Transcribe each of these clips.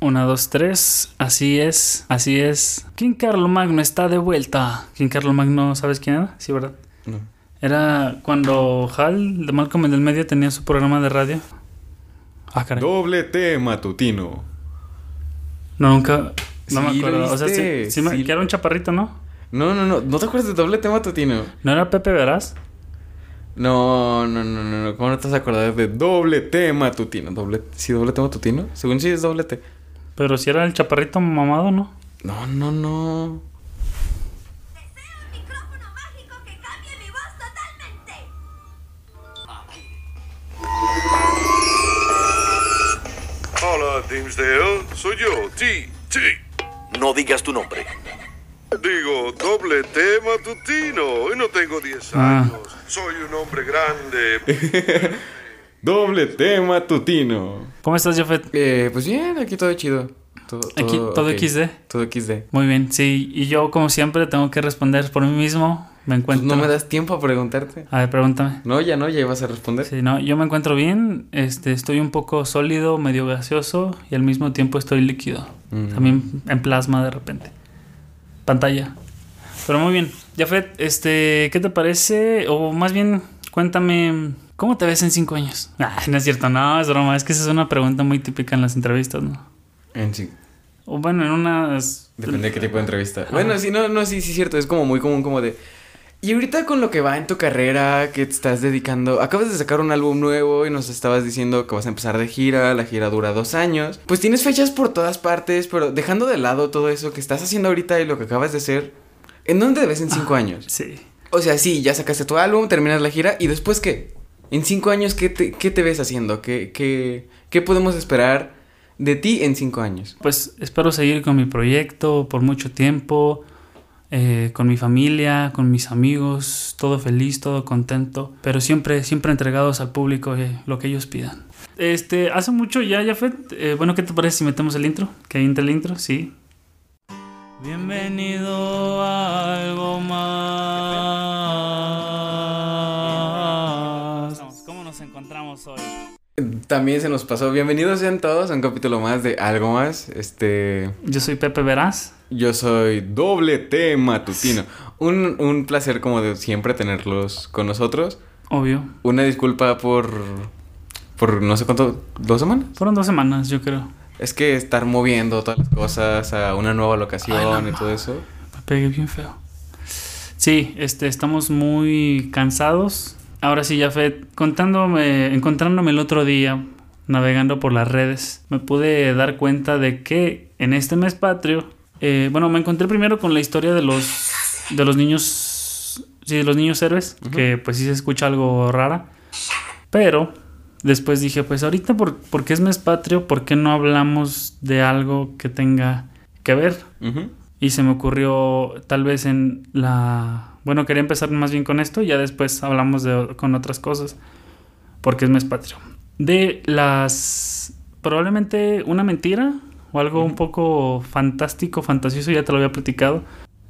Una, dos, tres. Así es, así es. King Carlo Magno está de vuelta. King Carlo Magno, ¿sabes quién era? Sí, ¿verdad? No. Era cuando Hal de Malcolm en el medio tenía su programa de radio. Ah, caray. Doble T matutino. No, nunca. No me Sí, lo acuerdo. O sea, sí, sí me- sí. que era un chaparrito, ¿no? No, no, no. ¿No te acuerdas de doble T matutino? ¿No era Pepe Verás? No, no, no, no, no. ¿Cómo no te vas a acordar de doble T matutino? Doble, sí, doble T matutino. Según sí es doble T. Pero si era el chaparrito mamado, ¿no? No, no, no. Deseo un micrófono mágico que cambie mi voz totalmente. Hola, Dimsdale. Soy yo, T. T. No digas tu nombre. Digo, doble T matutino. Y no tengo 10 Ah. años. Soy un hombre grande. Doble T matutino. ¿Cómo estás, Jafet? Eh, pues bien, aquí todo chido. Todo, Aquí, todo ok. XD. Todo XD. Muy bien, sí. Y yo, como siempre, tengo que responder por mí mismo. Me Pues encuentro. no me das tiempo a preguntarte. A ver, pregúntame. No, ya no, ya ibas a responder. Sí, no, yo me encuentro bien. Este, estoy un poco sólido, medio gaseoso y al mismo tiempo estoy líquido. Mm. También en plasma de repente. Pantalla. Pero muy bien. Jafet, este, ¿qué te parece? O más bien, cuéntame, ¿cómo te ves en cinco años? Ah, no es cierto, no, es broma. Es que esa es una pregunta muy típica en las entrevistas, ¿no? En sí. O bueno, en unas... Depende de qué tipo de entrevista. Bueno, sí, no, no, sí, sí, cierto. Es como muy común, como de. Y ahorita con lo que va en tu carrera, que te estás dedicando, acabas de sacar un álbum nuevo y nos estabas diciendo que vas a empezar de gira, la gira dura dos años. Pues tienes fechas por todas partes, pero dejando de lado todo eso que estás haciendo ahorita y lo que acabas de hacer, ¿en dónde te ves en cinco años? Sí. O sea, sí, ya sacaste tu álbum, terminas la gira y después qué? En cinco años, ¿qué te, qué te ves haciendo? ¿Qué, qué, ¿Qué podemos esperar de ti en cinco años? Pues espero seguir con mi proyecto por mucho tiempo, eh, con mi familia, con mis amigos, todo feliz, todo contento, pero siempre, siempre entregados al público eh, lo que ellos pidan. Este, hace mucho ya, Jafet, eh, bueno, ¿qué te parece si metemos el intro? ¿Que ahí entra el intro? Sí. Bienvenido a algo más. Hoy? También se nos pasó. Bienvenidos sean todos a un capítulo más de Algo Más. Este. Yo soy Pepe Verás. Yo soy doble T matutino. Un, un placer, como de siempre, tenerlos con nosotros. Obvio. Una disculpa por. Por no sé cuánto. ¿Dos semanas? Fueron dos semanas, yo creo. Es que estar moviendo todas las cosas a una nueva locación Ay, no, y todo eso. Me pegué bien feo. Sí, este, estamos muy cansados. Ahora sí, ya fue contándome, encontrándome el otro día, navegando por las redes, me pude dar cuenta de que en este mes patrio, eh, bueno, me encontré primero con la historia de los, de los niños, sí, de los niños héroes, que pues sí se escucha algo rara, pero después dije, pues ahorita por, porque es mes patrio, ¿por qué no hablamos de algo que tenga que ver? Y se me ocurrió tal vez en la... Bueno, quería empezar más bien con esto y ya después hablamos de, con otras cosas. Porque es mes patrio. De las... Probablemente una mentira o algo un poco fantástico, fantasioso, ya te lo había platicado.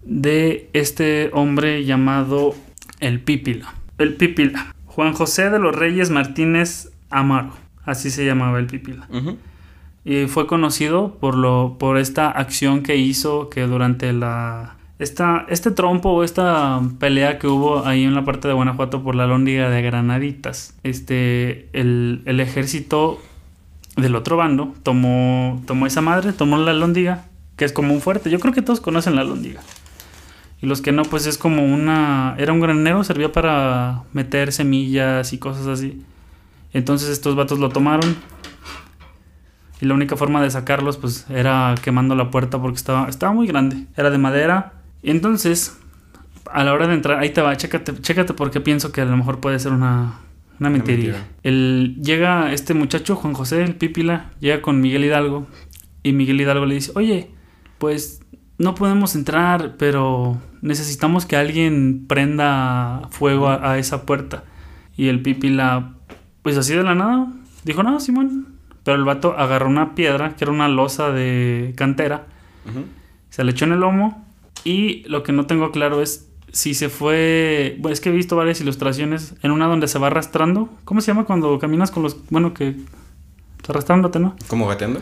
De este hombre llamado el Pípila. El Pípila. Juan José de los Reyes Martínez Amaro. Así se llamaba el Pípila Ujú. y fue conocido por lo por esta acción que hizo que durante la esta este trompo o esta pelea que hubo ahí en la parte de Guanajuato por la lóndiga de Granaditas este el, el ejército del otro bando tomó tomó esa madre tomó la lóndiga que es como un fuerte yo creo que todos conocen la lóndiga y los que no pues es como una era un granero servía para meter semillas y cosas así entonces estos vatos lo tomaron y la única forma de sacarlos, pues, era quemando la puerta porque estaba, estaba muy grande. Era de madera. Entonces, a la hora de entrar, ahí te va, chécate, chécate porque pienso que a lo mejor puede ser una, una mentiría. mentira. El, llega este muchacho, Juan José, el Pípila, llega con Miguel Hidalgo. Y Miguel Hidalgo le dice, oye, pues no podemos entrar, pero necesitamos que alguien prenda fuego a, a esa puerta. Y el Pípila, pues así de la nada, dijo, no, Simón. Pero el vato agarró una piedra, que era una losa de cantera, se le echó en el lomo. Y lo que no tengo claro es si se fue. Bueno, es que he visto varias ilustraciones en una donde se va arrastrando. ¿Cómo se llama cuando caminas con los. Bueno, que. Arrastrándote, ¿no? ¿Cómo gateando?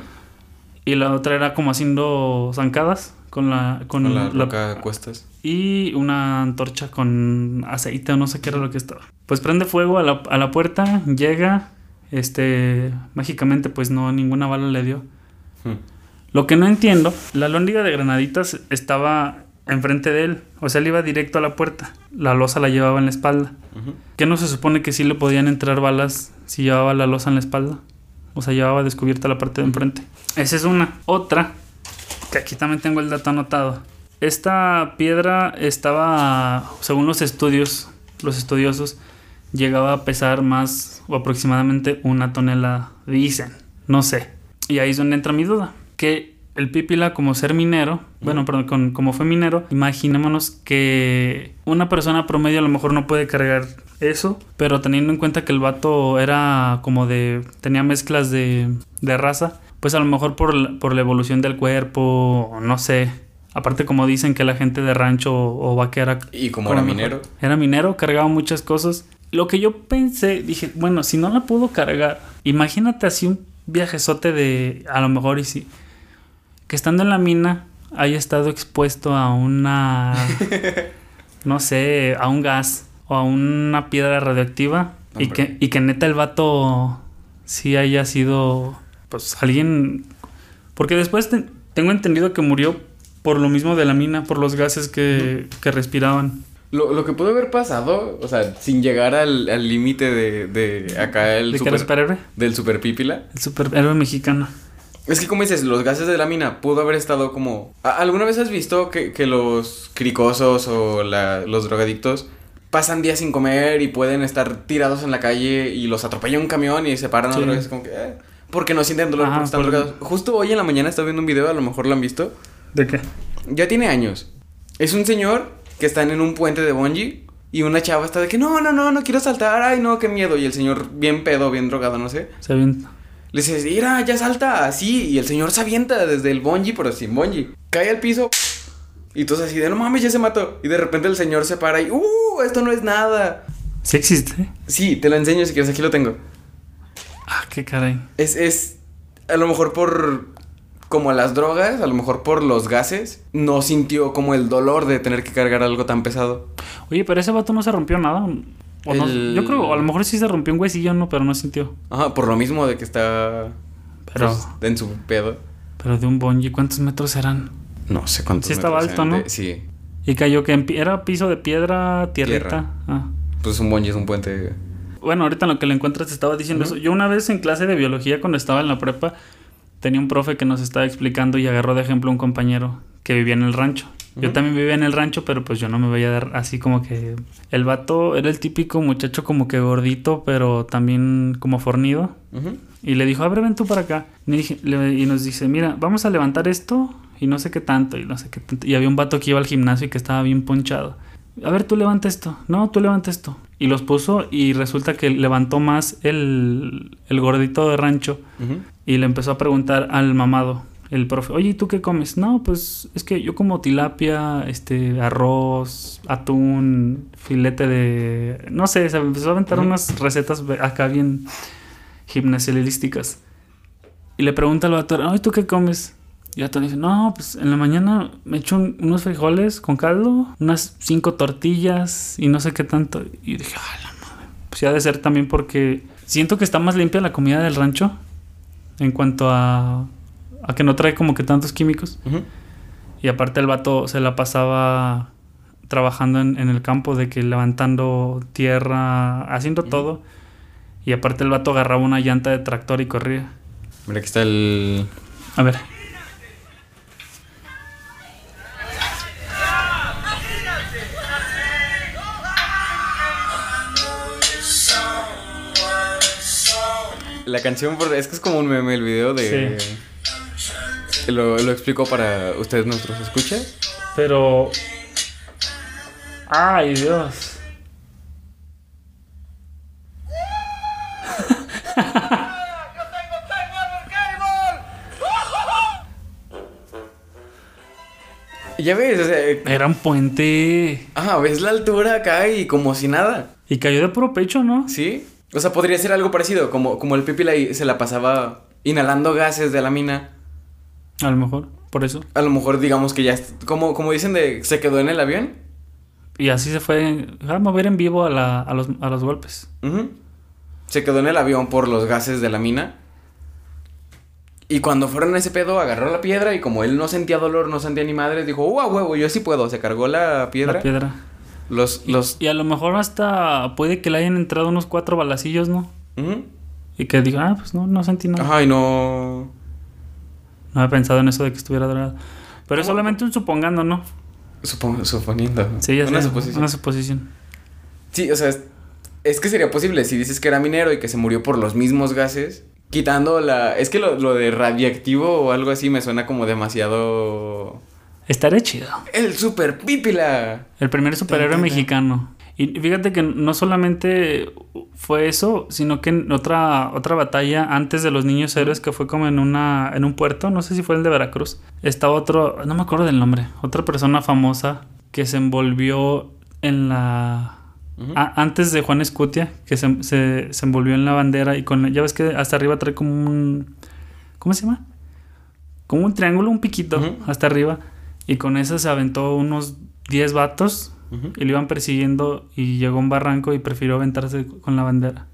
Y la otra era como haciendo zancadas con la... Con, Con la roca cuestas. y una antorcha con aceite o no sé qué era lo que estaba. Pues prende fuego a la, a la puerta, llega, este, mágicamente pues no, ninguna bala le dio. Hmm. Lo que no entiendo, la lóndiga de granaditas estaba enfrente de él, o sea, él iba directo a la puerta, la losa la llevaba en la espalda. Ujú. ¿Qué no se supone que sí le podían entrar balas si llevaba la losa en la espalda? O sea, llevaba descubierta la parte de enfrente. Esa es una. Otra, que aquí también tengo el dato anotado. Esta piedra estaba, según los estudios, los estudiosos, llegaba a pesar más o aproximadamente una tonelada. Dicen, no sé. Y ahí es donde entra mi duda. Que el Pípila, como ser minero, bueno, perdón, con- como fue minero, imaginémonos que una persona promedio a lo mejor no puede cargar eso, pero teniendo en cuenta que el vato era como de. tenía mezclas de, de raza, pues a lo mejor por, la- por la evolución del cuerpo, no sé. Aparte, como dicen que la gente de rancho o vaquera. Y como era minero. Era minero, cargaba muchas cosas. Lo que yo pensé, dije, bueno, si no la pudo cargar, imagínate así un viajezote de. A lo mejor y sí. Que estando en la mina haya estado expuesto a una. no sé, a un gas o a una piedra radioactiva. Y que, y que neta el vato sí haya sido. Pues alguien. Porque después te- tengo entendido que murió por lo mismo de la mina, por los gases que, que respiraban. Lo, lo que pudo haber pasado, o sea, sin llegar al al límite de, de acá el ¿De super, superhéroe? del super pípila. El superhéroe mexicano. Es que como dices, los gases de la mina pudo haber estado como... ¿A- ¿Alguna vez has visto que, que los cricosos o la- los drogadictos pasan días sin comer y pueden estar tirados en la calle y los atropella un camión y se paran Sí. otra vez como que... eh, porque no sienten dolor Ajá, porque están por- drogados. Justo hoy en la mañana estaba viendo un video, a lo mejor lo han visto. ¿De qué? Ya tiene años. Es un señor que están en un puente de bungee y una chava está de que no, no, no, no quiero saltar, ay no, qué miedo. Y el señor bien pedo, bien drogado, no sé. Se avienta. Le dices, mira, ya salta, así. Y el señor se avienta desde el bungee, pero sin bungee. Cae al piso. Y todos así de, no mames, ya se mató. Y de repente el señor se para y, uh, esto no es nada. Sí existe. Sí, te lo enseño si quieres, aquí lo tengo. Ah, qué caray. Es, es, a lo mejor por, como las drogas, a lo mejor por los gases, no sintió como el dolor de tener que cargar algo tan pesado. Oye, pero ese vato no se rompió nada. O no- El- yo creo, a lo mejor sí se rompió un huesillo, no, pero no sintió. Ajá, por lo mismo de que está Pero, pues, en su pedo. pero de un bungee, ¿cuántos metros eran? No sé cuántos Sí estaba metros alto, ¿no? sí, Y cayó que en era piso de piedra, tierrita. Tierra. Ah. pues un bungee es un puente. Bueno, ahorita en lo que le encuentras te estaba diciendo eso. Yo una vez en clase de biología, cuando estaba en la prepa, tenía un profe que nos estaba explicando y agarró de ejemplo un compañero que vivía en el rancho. Yo también vivía en el rancho, pero pues yo no me veía dar así como que... El vato era el típico muchacho como que gordito, pero también como fornido. Y le dijo, a ver, ven tú para acá. Y, dije- le- y nos dice, mira, vamos a levantar esto y no sé qué tanto, y no sé qué tanto. Y había un vato que iba al gimnasio y que estaba bien ponchado. A ver, tú levanta esto. No, tú levanta esto. Y los puso y resulta que levantó más el, el gordito de rancho y le empezó a preguntar al mamado, el profe, oye, ¿y tú qué comes? No, pues es que yo como tilapia, este, arroz, atún, filete de... No sé, se empezó a aventar unas recetas acá bien gimnasialísticas. Y le pregunta al vato, oye, ¿tú qué comes? Y el le dice, no, pues en la mañana me echo un- unos frijoles con caldo, unas cinco tortillas y no sé qué tanto. Y dije, ah, la madre. Pues ya ha de ser también porque siento que está más limpia la comida del rancho en cuanto a, a que no trae como que tantos químicos. Y aparte el vato se la pasaba trabajando en, en el campo de que levantando tierra, haciendo todo. Y aparte el vato agarraba una llanta de tractor y corría. Mira, aquí está el. A ver. La canción, es que es como un meme el video de. Lo, lo explico para ustedes, nuestros escuchas. Pero... Ay, Dios. Ya ves, o sea, Era un puente. ajá, ves la altura acá y como si nada. Y cayó de puro pecho, ¿no? ¿Sí? O sea, podría ser algo parecido, como, como el Pipila ahí se la pasaba inhalando gases de la mina A lo mejor, por eso. A lo mejor digamos que ya, como, como dicen de, se quedó en el avión. Y así se fue a mover en vivo a, la- a los, a los golpes. Se quedó en el avión por los gases de la mina. Y cuando fueron a ese pedo, agarró la piedra y como él no sentía dolor, no sentía ni madres, dijo, ¡uh, a huevo! Yo sí puedo. Se cargó la piedra. La piedra. Los, los... Y a lo mejor hasta puede que le hayan entrado unos cuatro balacillos, ¿no? Y que diga, ah, pues no, no sentí nada. Ajá, y no... No había pensado en eso de que estuviera drogado. Pero es solamente un supongando, ¿no? Supongo, suponiendo. Sí, ya Una suposición. Una suposición. Sí, o sea, es, es que sería posible si dices que era minero y que se murió por los mismos gases. Quitando la... Es que lo, lo de radiactivo o algo así me suena como demasiado... Estaría chido. El super pípila. El primer superhéroe mexicano. Y fíjate que no solamente fue eso, sino que en otra, otra batalla antes de los niños héroes, que fue como en una en un puerto, no sé si fue el de Veracruz, estaba otro, no me acuerdo del nombre, otra persona famosa que se envolvió en la... A- antes de Juan Escutia, que se, se, se envolvió en la bandera y con... Ya ves que hasta arriba trae como un... ¿Cómo se llama? Como un triángulo, un piquito hasta arriba. Y con eso se aventó unos 10 vatos Y lo iban persiguiendo y llegó a un barranco y prefirió aventarse con la bandera.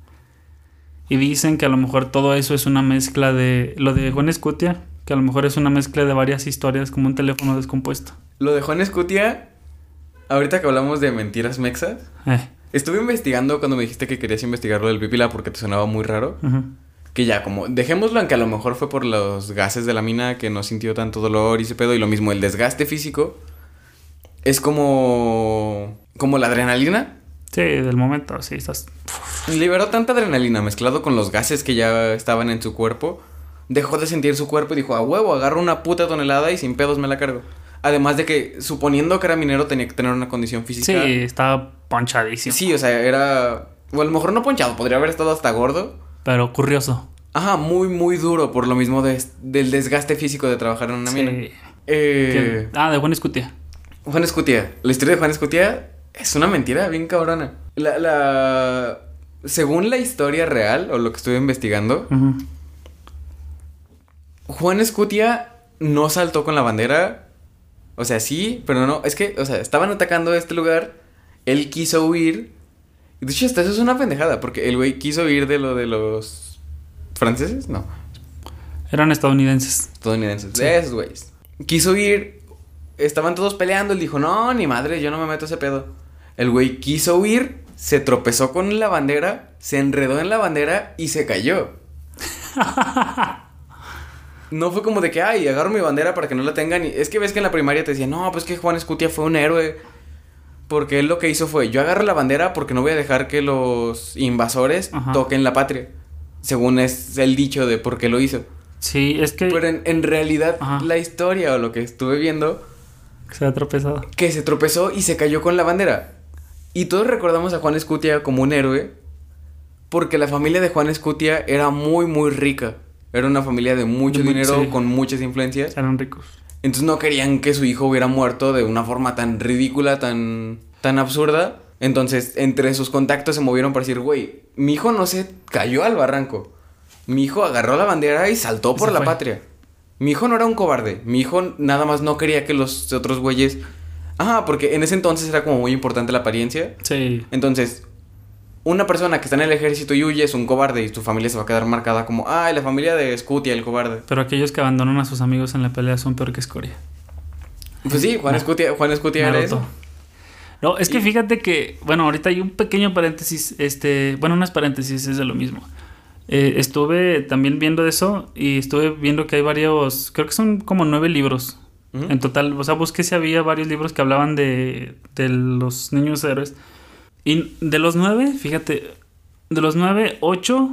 Y dicen que a lo mejor todo eso es una mezcla de lo de Juan Escutia, que a lo mejor es una mezcla de varias historias como un teléfono descompuesto. Lo de Juan Escutia, ahorita que hablamos de mentiras mexas, Eh, estuve investigando cuando me dijiste que querías investigar lo del pípila porque te sonaba muy raro. Que ya, como, dejémoslo en que a lo mejor fue por los gases de la mina que no sintió tanto dolor y ese pedo. Y lo mismo, el desgaste físico es como. como la adrenalina. Sí, del momento, sí, estás... Liberó tanta adrenalina mezclado con los gases que ya estaban en su cuerpo. Dejó de sentir su cuerpo y dijo, a huevo, agarro una puta tonelada y sin pedos me la cargo. Además de que, suponiendo que era minero, tenía que tener una condición física. Sí, estaba ponchadísimo. Sí, o sea, era. O a lo mejor no ponchado, podría haber estado hasta gordo. Pero curioso. Ajá, muy, muy duro por lo mismo de- del desgaste físico de trabajar en una Sí. mina. Eh, ah, de Juan Escutia. Juan Escutia. La historia de Juan Escutia es una mentira bien cabrona. La, la... Según la historia real, o lo que estuve investigando. Juan Escutia no saltó con la bandera. O sea, sí, pero no. Es que, o sea, estaban atacando este lugar. Él quiso huir. De hecho, hasta eso es una pendejada, porque el güey quiso huir de lo de los franceses. No, Eran estadounidenses. estadounidenses. Sí. De esos güeyes. Quiso huir. Estaban todos peleando. Él dijo, no, ni madre, yo no me meto a ese pedo. El güey quiso huir. Se tropezó con la bandera. Se enredó en la bandera y se cayó. No fue como de que, ay, agarro mi bandera para que no la tengan. Y es que ves que en la primaria te decían, no, pues que Juan Escutia fue un héroe. Porque él lo que hizo fue, yo agarro la bandera porque no voy a dejar que los invasores Ajá. toquen la patria. Según es el dicho de por qué lo hizo. Sí, es que Pero en, en realidad, Ajá. la historia o lo que estuve viendo, se ha tropezado. que se tropezó y se cayó con la bandera. Y todos recordamos a Juan Escutia como un héroe, porque la familia de Juan Escutia era muy, muy rica. Era una familia de mucho dinero, sí. con muchas influencias. Eran ricos. Entonces no querían que su hijo hubiera muerto de una forma tan ridícula, tan, tan absurda. Entonces, entre sus contactos se movieron para decir, güey, mi hijo no se cayó al barranco. Mi hijo agarró la bandera y saltó por se la fue. patria. Mi hijo no era un cobarde. Mi hijo nada más no quería que los otros güeyes... Ajá, porque en ese entonces era como muy importante la apariencia. Sí. Entonces, una persona que está en el ejército y huye es un cobarde y tu familia se va a quedar marcada como, ay, la familia de Scutia, el cobarde. Pero aquellos que abandonan a sus amigos en la pelea son peor que escoria. Pues sí, Juan Na- Scutia, Juan era eso. No, es que Y- fíjate que, bueno, ahorita hay un pequeño paréntesis, este, bueno, no es paréntesis, es de lo mismo. Eh, estuve también viendo eso y estuve viendo que hay varios, creo que son como nueve libros en total. O sea, busqué si había varios libros que hablaban de, de los niños héroes. Y de los nueve, fíjate, de los nueve, ocho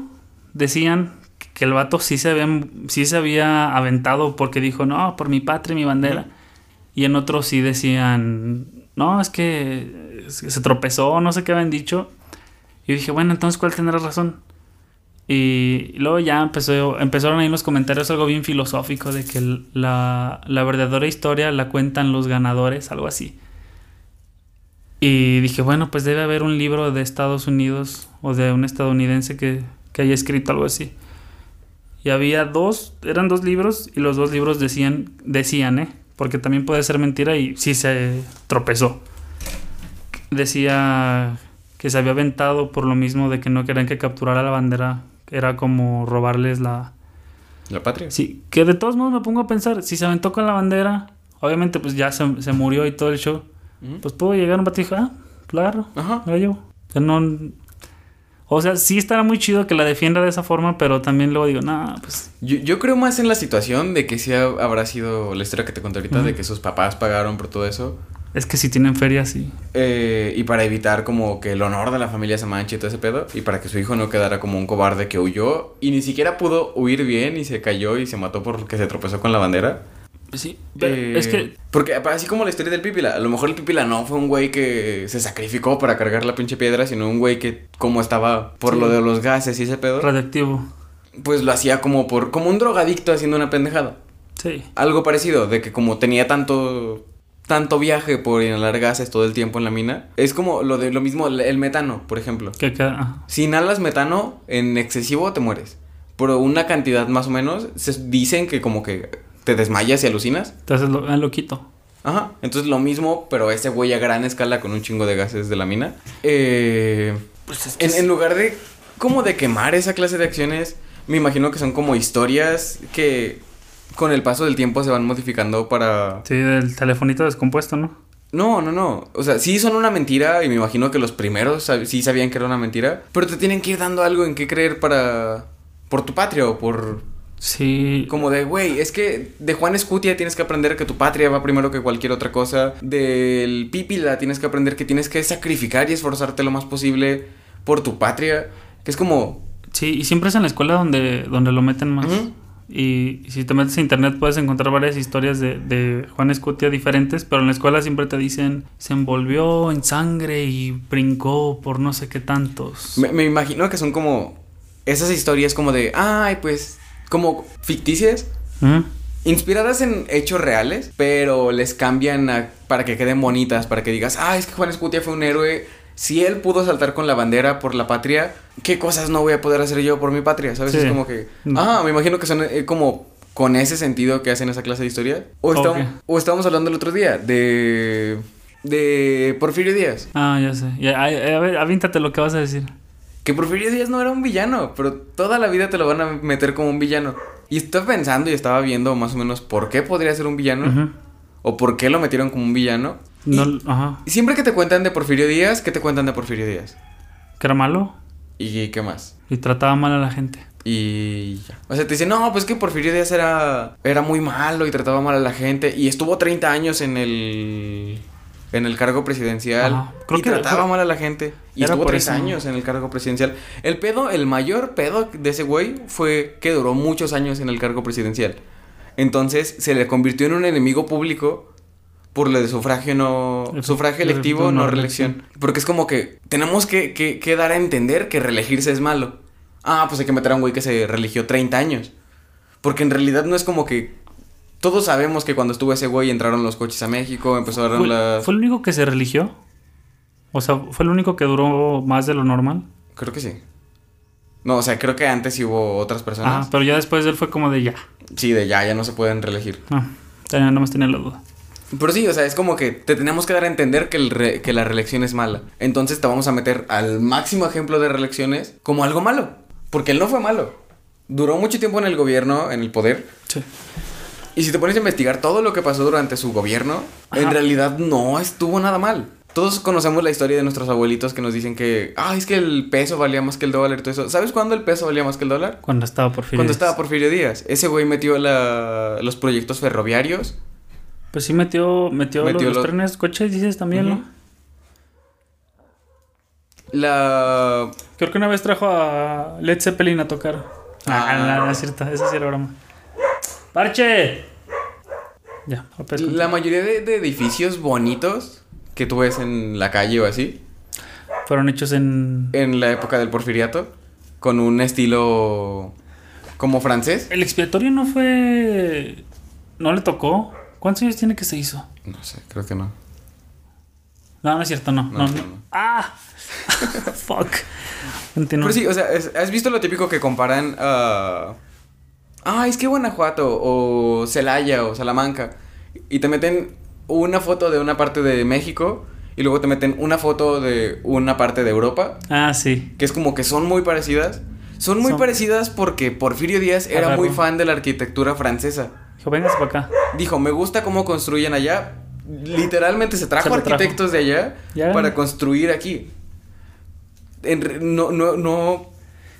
decían que el vato sí se había, sí se había aventado porque dijo, no, por mi patria y mi bandera. Y en otros sí decían, no, es que se tropezó, no sé qué habían dicho. Y dije, bueno, entonces, ¿cuál tendrá razón? Y luego ya empezó, empezaron ahí en los comentarios algo bien filosófico de que la verdadera historia la cuentan los ganadores, algo así. Y dije, bueno, pues debe haber un libro de Estados Unidos o de un estadounidense que, que haya escrito algo así. Y había dos, eran dos libros y los dos libros decían, decían, ¿eh? Porque también puede ser mentira y sí se tropezó. Decía que se había aventado por lo mismo de que no querían que capturara la bandera. Era como robarles la... La patria. Sí, que de todos modos me pongo a pensar, si se aventó con la bandera, obviamente pues ya se, se murió y todo el show. Pues puedo llegar a un batijo, ah, claro, Ajá. la llevo. O sea, no... O sea, sí estará muy chido que la defienda de esa forma, pero también luego digo, nah, pues... Yo, yo creo más en la situación de que sí ha- habrá sido la historia que te conté ahorita, de que sus papás pagaron por todo eso. Es que si tienen feria, sí. eh, y para evitar como que el honor de la familia se manche y todo ese pedo. Y para que su hijo no quedara como un cobarde que huyó y ni siquiera pudo huir bien y se cayó y se mató porque se tropezó con la bandera. Sí, pero Eh, es que... Porque así como la historia del Pipila, a lo mejor el Pipila no fue un güey que se sacrificó para cargar la pinche piedra, sino un güey que como estaba por Sí. lo de los gases y ese pedo, Radioactivo. pues lo hacía como por como un drogadicto haciendo una pendejada. Sí. Algo parecido, de que como tenía tanto tanto viaje por inhalar gases todo el tiempo en la mina, es como lo de lo mismo el metano, por ejemplo. Ah, Si inhalas metano en excesivo te mueres. Pero una cantidad más o menos se dicen que como que te desmayas y alucinas. te haces lo, ah, loquito. Ajá. Entonces lo mismo, pero ese güey a gran escala con un chingo de gases de la mina. Eh, Pues es que en, es- en lugar de como de quemar esa clase de acciones, me imagino que son como historias que con el paso del tiempo se van modificando para... Sí, del telefonito descompuesto, ¿no? No, no, no. O sea, sí son una mentira y me imagino que los primeros sab- sí sabían que era una mentira, pero te tienen que ir dando algo en qué creer para... por tu patria o por... Sí. Como de, güey, es que de Juan Escutia tienes que aprender que tu patria va primero que cualquier otra cosa. Del Pípila tienes que aprender que tienes que sacrificar y esforzarte lo más posible por tu patria. Que es como... Sí, y siempre es en la escuela donde, donde lo meten más. Y si te metes a internet puedes encontrar varias historias de, de Juan Escutia diferentes, pero en la escuela siempre te dicen, se envolvió en sangre y brincó por no sé qué tantos. Me, me imagino que son como... Esas historias como de, ay, pues... Como ficticias. ¿Mm? Inspiradas en hechos reales, pero les cambian a- para que queden bonitas, para que digas, ah, es que Juan Escutia fue un héroe. Si él pudo saltar con la bandera por la patria, ¿qué cosas no voy a poder hacer yo por mi patria? ¿Sabes? Sí. Es como que, ah, me imagino que son eh, como con ese sentido que hacen esa clase de historia. O, estábamos, Ok. o estábamos hablando el otro día de, de Porfirio Díaz. Ah, ya sé. Ya, a ver, avíntate lo que vas a decir. Que Porfirio Díaz no era un villano, pero toda la vida te lo van a meter como un villano. Y estaba pensando y estaba viendo más o menos por qué podría ser un villano. O por qué lo metieron como un villano. Y- ajá. Siempre que te cuentan de Porfirio Díaz, ¿qué te cuentan de Porfirio Díaz? Que era malo ¿Y qué más? y trataba mal a la gente. Y ya. O sea, te dicen, no, pues que Porfirio Díaz era, era muy malo y trataba mal a la gente. Y estuvo 30 años en el, en el cargo presidencial. Ajá. Creo y que trataba mal a la gente. Y estuvo por 30 eso. años en el cargo presidencial. El pedo, el mayor pedo de ese güey fue que duró muchos años en el cargo presidencial. Entonces se le convirtió en un enemigo público por lo de sufragio no El- sufragio el- electivo, no no reelección. Porque es como que tenemos que, que- que dar a entender que reelegirse es malo. Ah, pues hay que meter a un güey que se religió 30 años. Porque en realidad no es como que. Todos sabemos que cuando estuvo ese güey entraron los coches a México, empezaron ¿Fue, las. fue el único que se religió? O sea, ¿fue el único que duró más de lo normal? Creo que sí. No, o sea, creo que antes hubo otras personas. Ajá, pero ya después de él fue como de ya. Sí, de ya, ya no se pueden reelegir. No, tenía, nada más tenía la duda. Pero sí, o sea, es como que te tenemos que dar a entender que, el re- que la reelección es mala. Entonces te vamos a meter al máximo ejemplo de reelecciones como algo malo. Porque él no fue malo. Duró mucho tiempo en el gobierno, en el poder. Sí. Y si te pones a investigar todo lo que pasó durante su gobierno, en Ajá. realidad no estuvo nada mal. Todos conocemos la historia de nuestros abuelitos que nos dicen que, ah, es que el peso valía más que el dólar y todo eso. ¿Sabes cuándo el peso valía más que el dólar? Cuando estaba por fin. Cuando estaba Porfirio Díaz. Ese güey metió la- los proyectos ferroviarios. Pues sí metió, metió, Metió los, los lo- trenes, coches, dices también. ¿no? La... Creo que una vez trajo a Led Zeppelin a tocar. Ah, Ah. no, no es cierto, esa sí era broma. ¡Parche! Ya, La mayoría de, de edificios bonitos que tú ves en la calle o así, fueron hechos en. en la época del porfiriato, con un estilo como francés. El expiatorio no fue. No le tocó. ¿Cuántos años tiene que se hizo? No sé, creo que no. No, no es cierto, no. No, No. ¡Ah! Fuck. Continúa. Pero sí, o sea, ¿has visto lo típico que comparan a ah, es que Guanajuato o Celaya o Salamanca y te meten una foto de una parte de México y luego te meten una foto de una parte de Europa, Ah, sí. que es como que son muy parecidas. Son muy Son- parecidas porque Porfirio Díaz era muy fan de la arquitectura francesa. Dijo, véngase para acá. Dijo, me gusta cómo construyen allá. Literalmente se trajo Se lo trajo. arquitectos de allá Ya. para construir aquí. En no, no, no.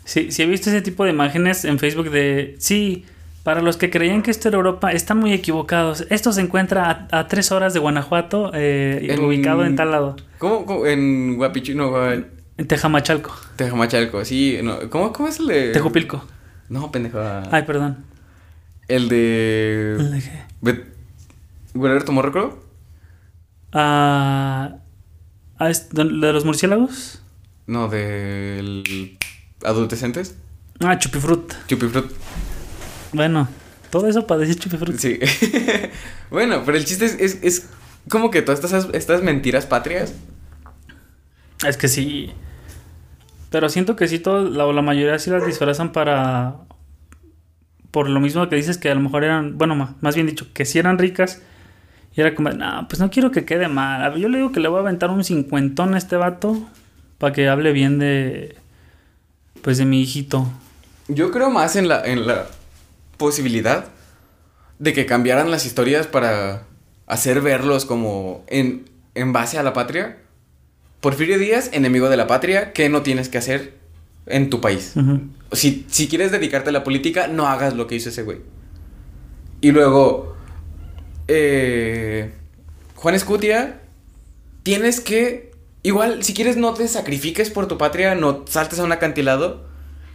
Sí, sí he visto ese tipo de imágenes en Facebook de... Sí, para los que creían que esto era Europa, están muy equivocados. Esto se encuentra a, a tres horas de Guanajuato, eh, En- ubicado en tal lado. ¿Cómo? cómo? En Guapichu, no, Gua- En Tejamachalco. Tejamachalco, sí. No, ¿cómo, ¿Cómo es el de...? Tejupilco. No, pendejo. Ay, perdón. El de... Bet- ¿Guerrero Morro, creo? Ah, ah, de de los murciélagos. No, del... Adultecentes. Ah, Chupifrut. Chupifrut. Bueno, todo eso para decir Chupifrut. Sí. bueno, pero el chiste es, es, es como que todas estas, estas mentiras patrias. Es que sí. Pero siento que sí, todo, la, la mayoría sí las disfrazan para. Por lo mismo que dices que a lo mejor eran. Bueno, más bien dicho, que sí eran ricas. Y era como, no, pues no quiero que quede mal. Yo le digo que le voy a aventar un cincuentón a este vato. Para que hable bien de. Pues de mi hijito. Yo creo más en la, en la posibilidad de que cambiaran las historias para hacer verlos como en, en base a la patria. Porfirio Díaz, enemigo de la patria, ¿qué no tienes que hacer en tu país? Ujú. Si, si quieres dedicarte a la política, no hagas lo que hizo ese güey. Y luego, eh, Juan Escutia, tienes que, igual, si quieres no te sacrifiques por tu patria, no saltes a un acantilado,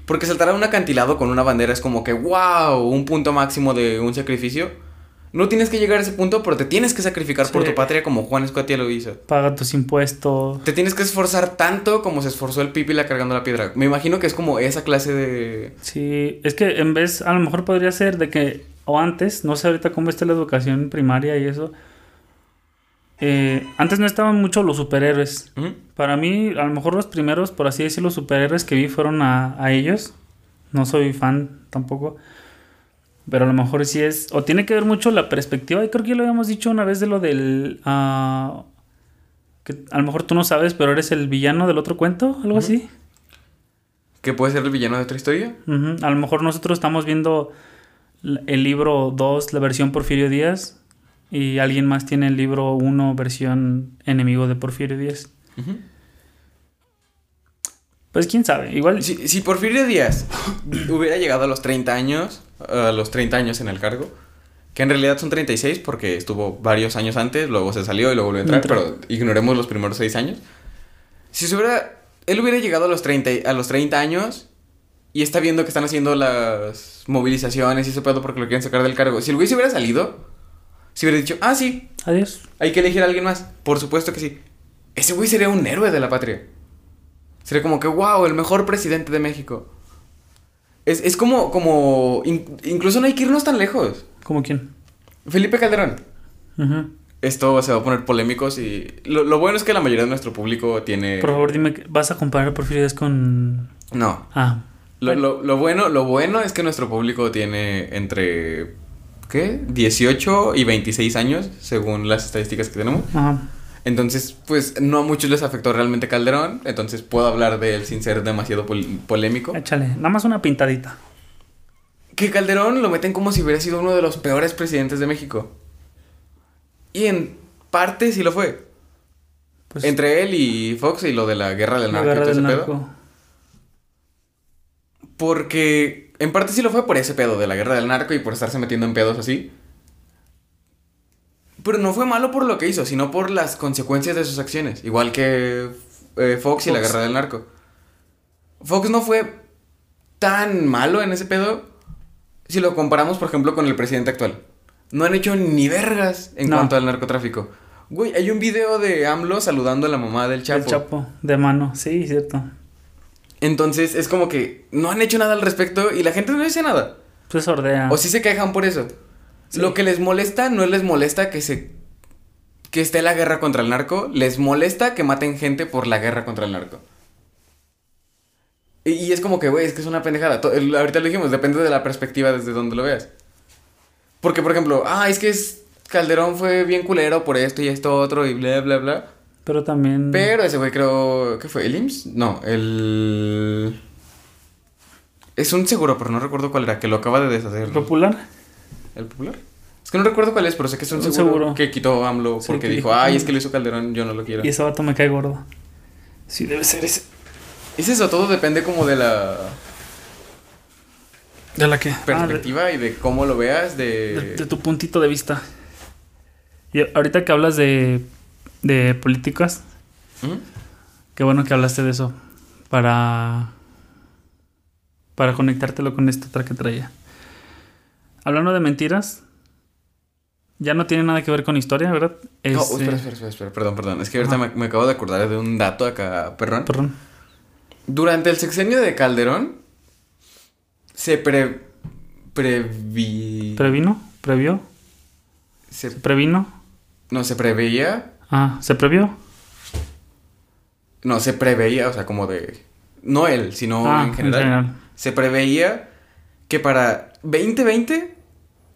porque saltar a un acantilado con una bandera es como que, wow, un punto máximo de un sacrificio. No tienes que llegar a ese punto, pero te tienes que sacrificar por tu patria como Juan Escutia lo hizo. Paga tus impuestos. Te tienes que esforzar tanto como se esforzó el Pípila cargando la piedra. Me imagino que es como esa clase de... Sí, es que en vez, a lo mejor podría ser de que, o antes, no sé ahorita cómo está la educación primaria y eso. eh, antes no estaban mucho los superhéroes. Para mí, a lo mejor los primeros, por así decirlo, superhéroes que vi fueron a, a ellos. No soy fan tampoco. Pero a lo mejor sí es. O tiene que ver mucho la perspectiva. Y creo que ya lo habíamos dicho una vez de lo del. ah, que a lo mejor tú no sabes, pero eres el villano del otro cuento, algo así. que puede ser el villano de otra historia. Ujú, A lo mejor nosotros estamos viendo el libro 2, la versión Porfirio Díaz, y alguien más tiene el libro 1, versión enemigo de Porfirio Díaz. Pues quién sabe, igual... Si, si Porfirio Díaz hubiera llegado a los 30 años, a los 30 años en el cargo, que en realidad son 36 porque estuvo varios años antes, luego se salió y luego volvió a entrar, Entró. pero ignoremos los primeros 6 años. Si se hubiera, él hubiera llegado a los 30, y- a los 30 años y está viendo que están haciendo las movilizaciones y ese pedo porque lo quieren sacar del cargo. Si el güey se hubiera salido, si hubiera dicho, ah, sí, Adiós. hay que elegir a alguien más. Por supuesto que sí. Ese güey sería un héroe de la patria. Sería como que, wow, el mejor presidente de México. Es, es como, como, in- incluso no hay que irnos tan lejos. ¿Cómo quién? Felipe Calderón. Ujú. Esto se va a poner polémicos y lo, lo bueno es que la mayoría de nuestro público tiene... Por favor, dime, ¿vas a comparar a Porfirio Díaz con...? No. Ah, Lo, lo- lo bueno, lo bueno es que nuestro público tiene entre, ¿qué? 18 y 26 años, según las estadísticas que tenemos. ajá. Entonces, pues no a muchos les afectó realmente Calderón, entonces puedo hablar de él sin ser demasiado pol- polémico. Échale, nada más una pintadita. Que Calderón lo meten como si hubiera sido uno de los peores presidentes de México. Y en parte sí lo fue. Pues, Entre él y Fox y lo de la guerra del narco guerra del ese pedo. narco. Porque en parte sí lo fue por ese pedo de la guerra del narco y por estarse metiendo en pedos así. Pero no fue malo por lo que hizo, sino por las consecuencias de sus acciones. Igual que eh, Fox y la guerra del narco. Fox no fue tan malo en ese pedo si lo comparamos, por ejemplo, con el presidente actual. No han hecho ni vergas en No. cuanto al narcotráfico. Güey, hay un video de AMLO saludando a la mamá del Chapo. El Chapo, de mano, sí, cierto. Entonces es como que no han hecho nada al respecto y la gente no dice nada. Pues sordea. O sí se quejan por eso. Sí. Lo que les molesta no les molesta que se que esté la guerra contra el narco, les molesta que maten gente por la guerra contra el narco. Y, y es como que, güey, es que es una pendejada. El- ahorita lo dijimos, depende de la perspectiva desde donde lo veas. Porque, por ejemplo, ah, es que es, Calderón fue bien culero por esto y esto otro y bla, bla, bla. Pero también. Pero ese güey creo. ¿Qué fue? ¿El IMSS? No, el. Es un seguro, pero no recuerdo cuál era, que lo acaba de deshacer. Popular. ¿El popular? Es que no recuerdo cuál es, pero sé que es un seguro, seguro. que quitó AMLO Sí, porque que dijo, ay, "Mm". es que lo hizo Calderón, yo no lo quiero. Y ese vato me cae gordo. Sí, debe ser ese. Es eso, todo depende como de la ¿De la que? perspectiva y de cómo lo veas, de... de, de tu puntito de vista. Y ahorita que hablas de, de políticas, ¿Mm? qué bueno que hablaste de eso. Para. Para conectártelo con esta otra que traía. Hablando de mentiras. Ya no tiene nada que ver con historia, ¿verdad? No, Es, espera, eh, espera, espera, espera, perdón, perdón. Es que ahorita me, me acabo de acordar de un dato acá, perrón. Perdón. Durante el sexenio de Calderón, se pre... Previ... ¿Previno? ¿Previó? se- ¿Previno? no, se preveía... Ah, ¿se previó? No, se preveía, o sea, como de... No él, sino ah, en general. Se preveía que para 2020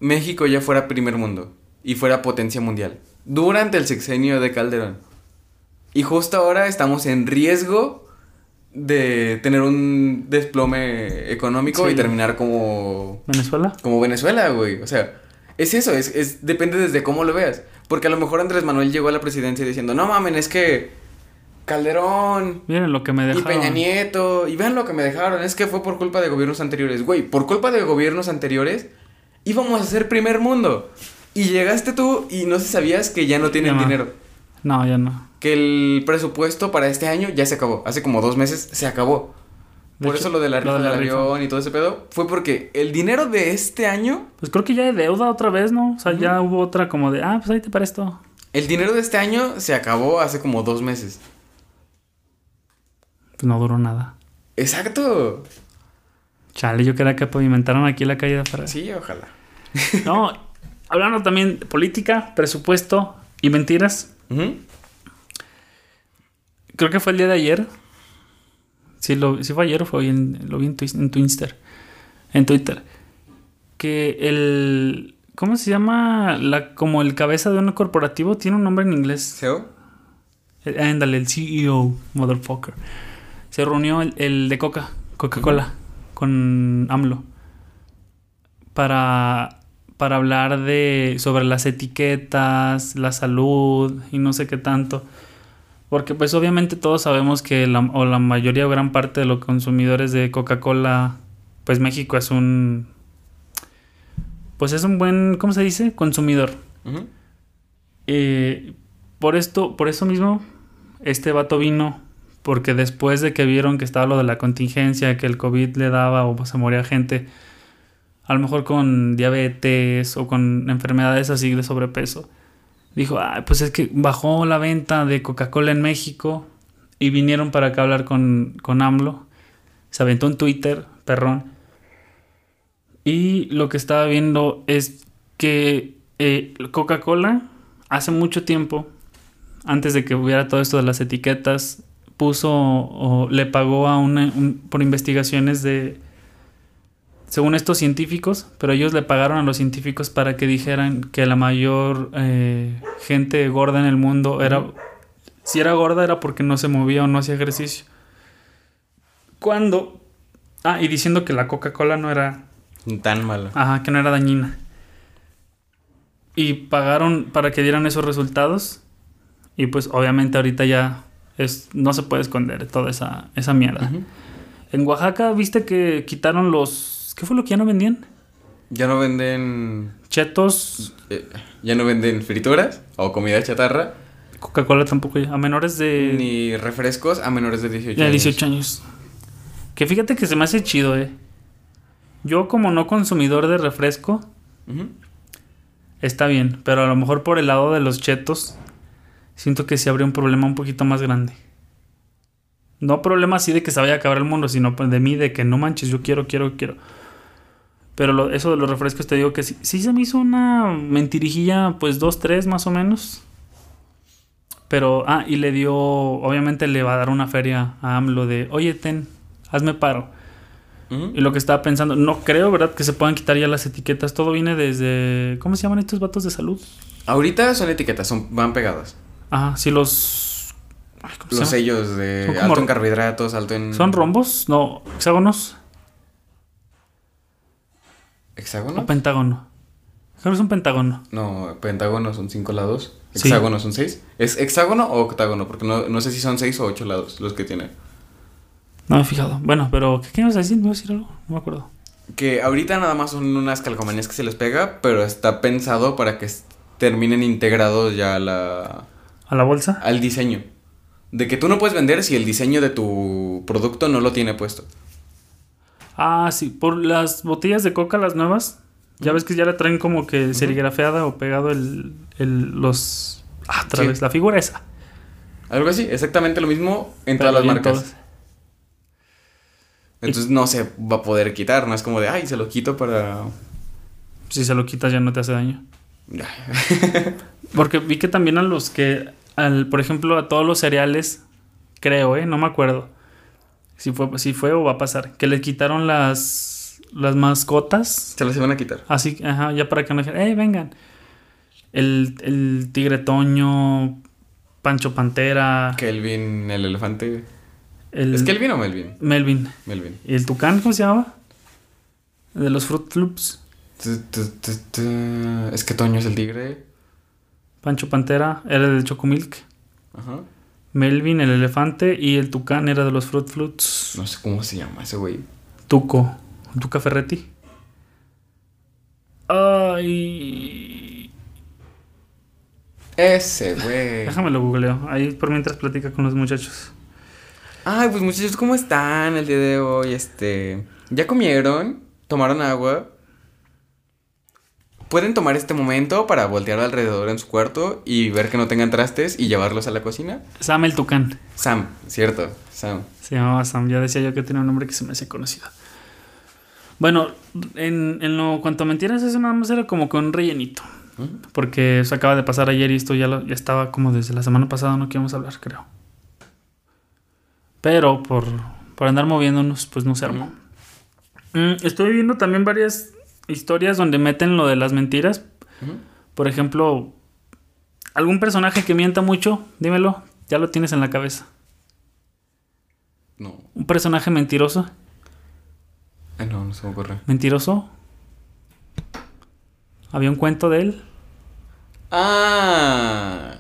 México ya fuera primer mundo y fuera potencia mundial. Durante el sexenio de Calderón. Y justo ahora estamos en riesgo de tener un desplome económico Sí. y terminar como, ¿Venezuela? como Venezuela, güey. O sea, es eso, es, es, depende desde cómo lo veas. Porque a lo mejor Andrés Manuel llegó a la presidencia diciendo, no mamen, es que Calderón Miren lo que me y dejaron. Peña Nieto, y vean lo que me dejaron, es que fue por culpa de gobiernos anteriores. Güey, por culpa de gobiernos anteriores íbamos a ser primer mundo. Y llegaste tú y no se sabías que ya no tienen Ya no. dinero. No, ya no. Que el presupuesto para este año ya se acabó. Hace como dos meses se acabó. De Por hecho, eso lo de la rifa de del rifa. avión y todo ese pedo fue porque el dinero de este año, Pues creo que ya hay deuda otra vez, ¿no? O sea, ya hubo otra como de, ah, pues ahí te presto. el dinero de este año se acabó hace como dos meses. Pues no duró nada. Exacto. Chale, yo quería que pavimentaran aquí la calle de afuera. Sí, ojalá. No, hablando también de política, presupuesto y mentiras. Creo que fue el día de ayer. Sí, lo, sí fue ayer o fue hoy, en- lo vi en, Twis- en Twitter. En Twitter. Que el... ¿Cómo se llama? La, como el cabeza de un corporativo tiene un nombre en inglés. ¿Seo? Eh, Ándale, el CEO, motherfucker. Se reunió el, el de Coca, Coca-Cola, con AMLO. Para, para hablar de sobre las etiquetas, la salud y no sé qué tanto. Porque pues obviamente todos sabemos que la, o la mayoría o gran parte de los consumidores de Coca-Cola, pues México es un... Pues es un buen, ¿cómo se dice? Consumidor. Eh, por esto, por eso mismo, este vato vino. Porque después de que vieron que estaba lo de la contingencia, que el COVID le daba o se moría gente, a lo mejor con diabetes o con enfermedades así de sobrepeso, dijo, ah, pues es que bajó la venta de Coca-Cola en México y vinieron para acá a hablar con, con AMLO. Se aventó en Twitter, perrón. Y lo que estaba viendo es que eh, Coca-Cola hace mucho tiempo, antes de que hubiera todo esto de las etiquetas, puso o le pagó a una, un- por investigaciones de, según estos científicos, pero ellos le pagaron a los científicos para que dijeran que la mayor eh, gente gorda en el mundo era, si era gorda era porque no se movía o no hacía ejercicio. Cuando, ah, y diciendo que la Coca-Cola no era Tan malo. Ajá, que no era dañina. Y pagaron para que dieran esos resultados. Y pues obviamente ahorita ya es, no se puede esconder toda esa, esa mierda. En Oaxaca, ¿viste que quitaron los... ¿Qué fue lo que ya no vendían? Ya no venden. Chetos, eh, ya no venden frituras o comida chatarra. Coca-Cola tampoco ya. A menores de, Ni refrescos a menores de 18 de años. 18 años. Que fíjate que se me hace chido, eh. Yo como no consumidor de refresco. Está bien, pero a lo mejor por el lado de los chetos, siento que se habría un problema un poquito más grande. No problema así de que se vaya a acabar el mundo, sino pues de mí, de que no manches, yo quiero, quiero, quiero. Pero lo- eso de los refrescos te digo que sí, sí se me hizo una mentirijilla, pues dos, tres más o menos. Pero, ah, y le dio, obviamente le va a dar una feria a AMLO de, oye, ten, Hazme paro. Y lo que estaba pensando, no creo, ¿verdad? Que se puedan quitar ya las etiquetas. Todo viene desde. ¿Cómo se llaman estos vatos de salud? Ahorita son etiquetas, son, van pegadas. Ajá, sí, los. ay, ¿cómo se Los llama? sellos de Son alto en carbohidratos, alto en... ¿Son rombos? No, hexágonos ¿Hexágono? o pentágono. Creo es un pentágono. No, pentágono son cinco lados. Sí. Hexágono son seis. ¿Es hexágono o octágono? Porque no, no sé si son seis o ocho lados los que tiene. No me he fijado. Bueno, pero ¿qué, qué ibas a decir? ¿Me ibas a decir algo? No me acuerdo. Que ahorita nada más son unas calcomanías que se les pega, pero está pensado para que terminen integrados ya la, ¿A la bolsa? al diseño. De que tú no puedes vender si el diseño de tu producto no lo tiene puesto. Ah, sí, por las botellas de coca, las nuevas. Ya ves que ya le traen como que serigrafeada o pegado el, el- los... Ah, otra Sí. vez, la figura esa. Algo así, exactamente lo mismo en Pero todas las marcas. todas. Entonces no se va a poder quitar, no es como de, ay, se lo quito para... Si se lo quitas ya no te hace daño. Porque vi que también a los que, al, por ejemplo, a todos los cereales, creo, ¿eh? No me acuerdo. Si fue, si fue o va a pasar. Que le quitaron las, las mascotas. Se las iban a quitar. Así, ajá, ya para que no dijeran, ¡eh, vengan! El, el tigre toño, Pancho Pantera, Kelvin, el elefante. el ¿Es Kelvin o Melvin? Melvin. Melvin. ¿Y el tucán, cómo se llamaba? De los Fruit Loops. Es que Toño es el tigre. Pancho Pantera era el de Chocomilk. Ajá. Melvin, el elefante, y el tucán era de los Fruit Flutes. No sé cómo se llama ese güey. Tuco. Tuca Ferretti. Ay. Ese güey. Déjame lo googleo. Ahí por mientras platica con los muchachos. Ay, pues muchachos, ¿cómo están el día de hoy? Este. ¿Ya comieron? ¿Tomaron agua? Pueden tomar este momento para voltear alrededor en su cuarto y ver que no tengan trastes y llevarlos a la cocina. Sam el tucán. Sam, cierto, Sam. Se llamaba Sam. Ya decía yo que tenía un nombre que se me hacía conocido. Bueno, en, en lo cuanto a mentiras, eso nada más era como que un rellenito. Porque eso acaba de pasar ayer y esto ya, lo- ya estaba como desde la semana pasada, no queríamos hablar, creo. Pero por, por andar moviéndonos, pues no se armó. Mm, estoy viendo también varias historias donde meten lo de las mentiras. Por ejemplo, algún personaje que mienta mucho, dímelo, ya lo tienes en la cabeza. No. Un personaje mentiroso. Ay, no, no se me ocurre. Mentiroso. Había un cuento de él. Ah,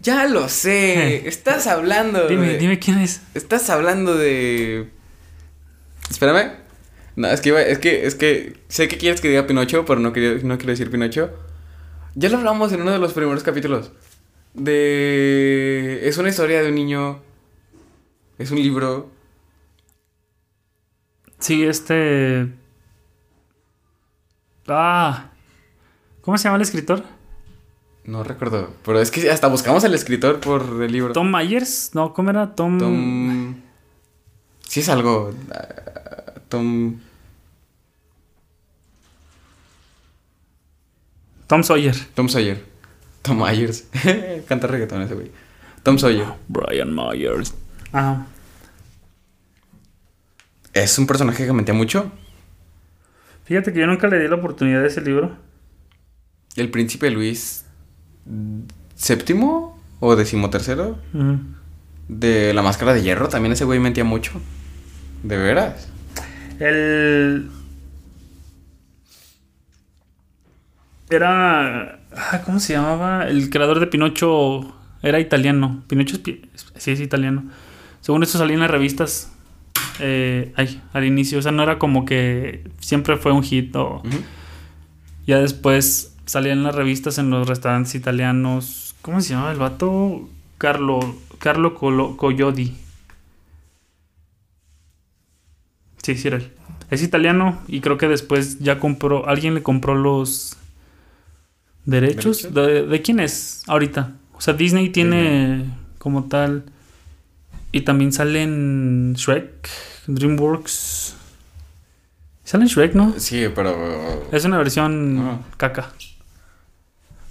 ya lo sé. Estás hablando Dime, de... dime quién es. Estás hablando de... Espérame. No, es que iba- es que, es que sé que quieres que diga Pinocho, pero no quiero, no quiero decir Pinocho. Ya lo hablamos en uno de los primeros capítulos. De... Es una historia de un niño. Es un libro. Sí, este. Ah. ¿Cómo se llama el escritor? No recuerdo. Pero es que hasta buscamos al escritor por el libro. Tom Myers. No, ¿cómo era? Tom. Tom... Sí es algo. ah, Tom... Tom Sawyer. Tom Sawyer. Tom Myers. Canta reggaetón ese güey. Tom Sawyer. Brian Myers. Ah. Es un personaje que mentía mucho. Fíjate que yo nunca le di la oportunidad de ese libro. El príncipe Luis séptimo o decimotercero de la máscara de hierro. También ese güey mentía mucho. ¿De veras? El. Era. ah, ¿Cómo se llamaba? El creador de Pinocho era italiano. Pinocho es, sí es italiano. Según esto salía en las revistas. eh, ay, al inicio. O sea, no era como que siempre fue un hit. O ya después salía en las revistas en los restaurantes italianos. ¿Cómo se llamaba el vato? Carlo. Carlo Colo- Collodi. Sí, sí era él. Es italiano y creo que después ya compró, alguien le compró los derechos. ¿De, de quién es ahorita? O sea, Disney tiene como tal. Y también sale en Shrek, DreamWorks. Sale en Shrek, ¿no? Sí, pero... Es una versión Ah. caca.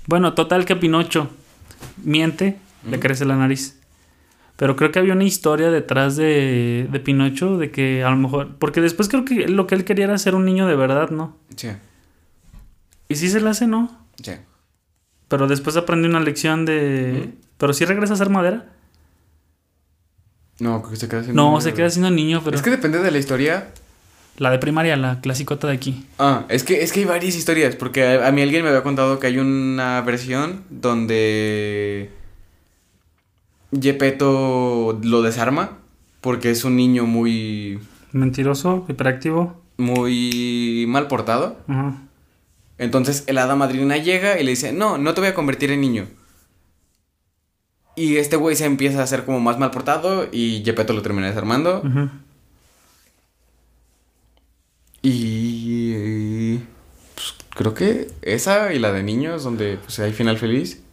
Bueno, total que Pinocho miente, le crece la nariz. Pero creo que había una historia detrás de, de Pinocho, de que a lo mejor... Porque después creo que lo que él quería era ser un niño de verdad, ¿no? Sí, Y sí se le hace, ¿no? Sí. Pero después aprendí una lección de... Pero sí regresa a ser madera. No, creo que se queda siendo No, niño, se queda siendo niño, pero... Es que depende de la historia. La de primaria, la clasicota de aquí. Ah, es que, es que hay varias historias, porque a, a mí alguien me había contado que hay una versión donde Gepetto lo desarma porque es un niño muy, Mentiroso, hiperactivo. muy mal portado. Ajá. Entonces el hada madrina llega y le dice, no, no te voy a convertir en niño. Y este güey se empieza a hacer como más mal portado y Gepetto lo termina desarmando. Y pues, creo que esa y la de niños donde pues, hay final feliz.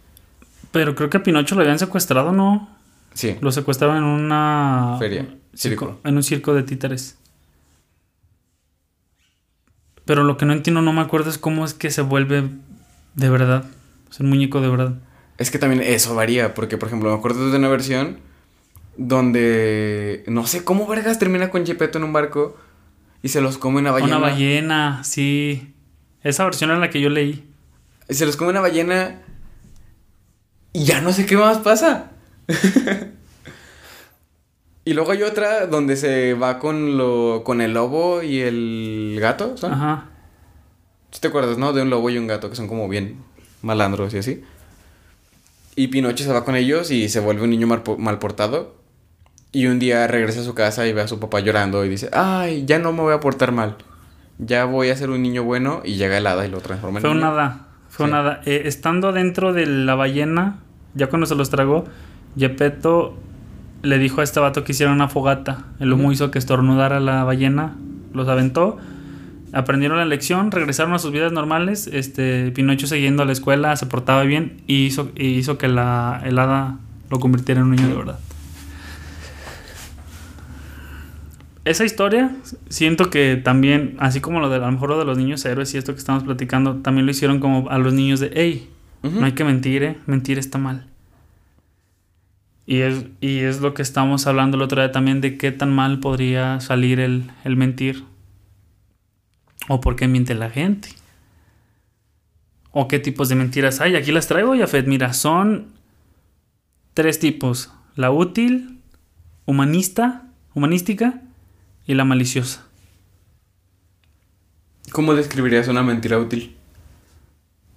Pero creo que a Pinocho lo habían secuestrado, ¿no? Sí. Lo secuestraron en una... Feria, circo. En un circo de títeres. Pero lo que no entiendo, no me acuerdo, es cómo es que se vuelve de verdad. Es un muñeco de verdad. Es que también eso varía, porque por ejemplo me acuerdo de una versión donde no sé cómo vergas termina con Gepetto en un barco y se los come una ballena. Una ballena, sí. Esa versión es la que yo leí. Y se los come una ballena y ya no sé qué más pasa. y luego hay otra donde se va con lo con el lobo y el gato, ¿son? Ajá. ¿Sí te acuerdas, no? De un lobo y un gato que son como bien malandros y así. Y Pinocho se va con ellos y se vuelve un niño mal, mal portado. Y un día regresa a su casa y ve a su papá llorando y dice, ay, ya no me voy a portar mal. Ya voy a ser un niño bueno y llega el hada y lo transforma en Fue un hada. Fue Sí. un hada. Eh, estando dentro de la ballena, ya cuando se los tragó, Gepetto le dijo a este vato que hiciera una fogata. El humo hizo que estornudara la ballena, los aventó. Aprendieron la lección, regresaron a sus vidas normales. Este, Pinocho siguiendo a la escuela, se portaba bien y hizo, y hizo que la el hada lo convirtiera en un niño de verdad. Esa historia, siento que también, así como lo de a lo mejor lo de los niños héroes y esto que estamos platicando, también lo hicieron como a los niños de, hey, no hay que mentir, ¿eh? Mentir está mal. Y es, y es lo que estamos hablando el otro día también de qué tan mal podría salir el, el mentir. O por qué miente la gente. O qué tipos de mentiras hay. Aquí las traigo, Yafet. Mira, son tres tipos. La útil, humanista, humanística y la maliciosa. ¿Cómo describirías una mentira útil?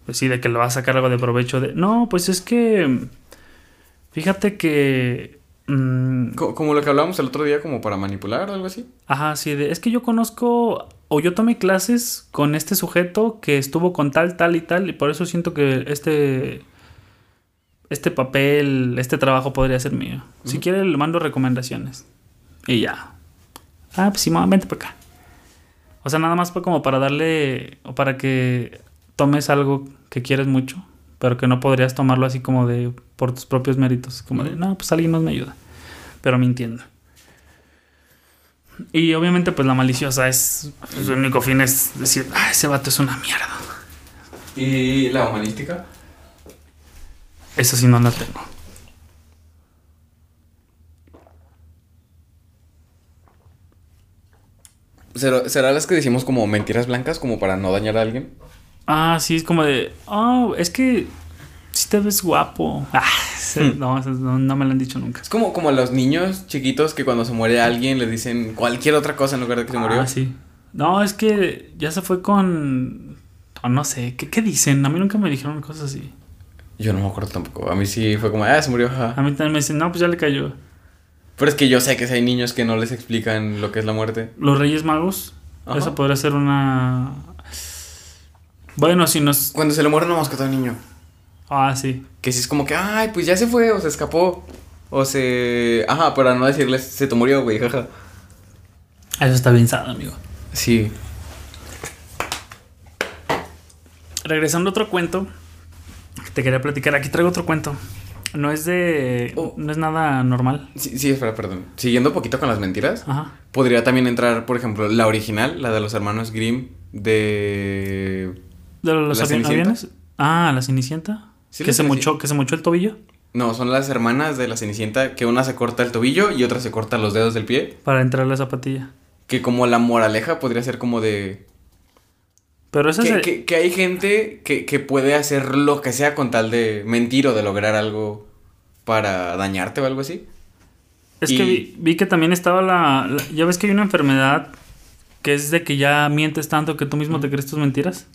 Pues sí, de que le va a sacar algo de provecho de... No, pues es que... Fíjate que... mm, Co- Como lo que hablábamos el otro día, como para manipular o algo así. Ajá, sí, de, es que yo conozco o yo tomé clases con este sujeto que estuvo con tal, tal y tal y por eso siento que este este papel, este trabajo podría ser mío. Si quiere le mando recomendaciones. Y ya. Ah, pues sí, mamá, vente para acá. O sea, nada más fue como para darle o para que tomes algo que quieres mucho, pero que no podrías tomarlo así como de por tus propios méritos, como de, no, pues alguien más me ayuda. Pero mintiendo. Y obviamente, pues la maliciosa es. Su único fin es decir, ah, ese vato es una mierda. ¿Y la humanística? Eso sí no la tengo. ¿Será, será las que decimos como mentiras blancas como para no dañar a alguien? Ah, sí, es como de. Oh, es que. Si te ves guapo. Ah, Hmm. no, no, me lo han dicho nunca. Es como, como a los niños chiquitos que cuando se muere alguien le dicen cualquier otra cosa en lugar de que se murió. Ah, sí. No, es que ya se fue con. no sé, ¿qué, ¿qué dicen? A mí nunca me dijeron cosas así. Yo no me acuerdo tampoco. A mí sí fue como, ah, se murió. jaja". A mí también me dicen, no, pues ya le cayó. Pero es que yo sé que si hay niños que no les explican lo que es la muerte. Los Reyes Magos. Ajá. Eso podría ser una. Bueno, si nos. Cuando se le muere una mascota a un niño. Ah, sí. Que si es como que, ay, pues ya se fue o se escapó. O se... Ajá, para no decirles, se te murió, güey, jaja. Eso está bien amigo. Sí. Regresando a otro cuento que te quería platicar. Aquí traigo otro cuento. No es de. Oh. No es nada normal. Sí, sí, espera, perdón. Siguiendo un poquito con las mentiras. Ajá. Podría también entrar, por ejemplo, la original, la de los hermanos Grimm de... ¿De los aviones? Ah, la Cenicienta. Sí, que, la se Cenicienta. mochó, que se mochó el tobillo. No, son las hermanas de la Cenicienta que una se corta el tobillo y otra se corta los dedos del pie. Para entrar a la zapatilla. Que como la moraleja podría ser como de... Pero eso Que, es... que- que hay gente que, que puede hacer lo que sea con tal de mentir o de lograr algo para dañarte o algo así. Es Y- que vi, vi que también estaba la, la- Ya ves que hay una enfermedad que es de que ya mientes tanto que tú mismo te crees tus mentiras.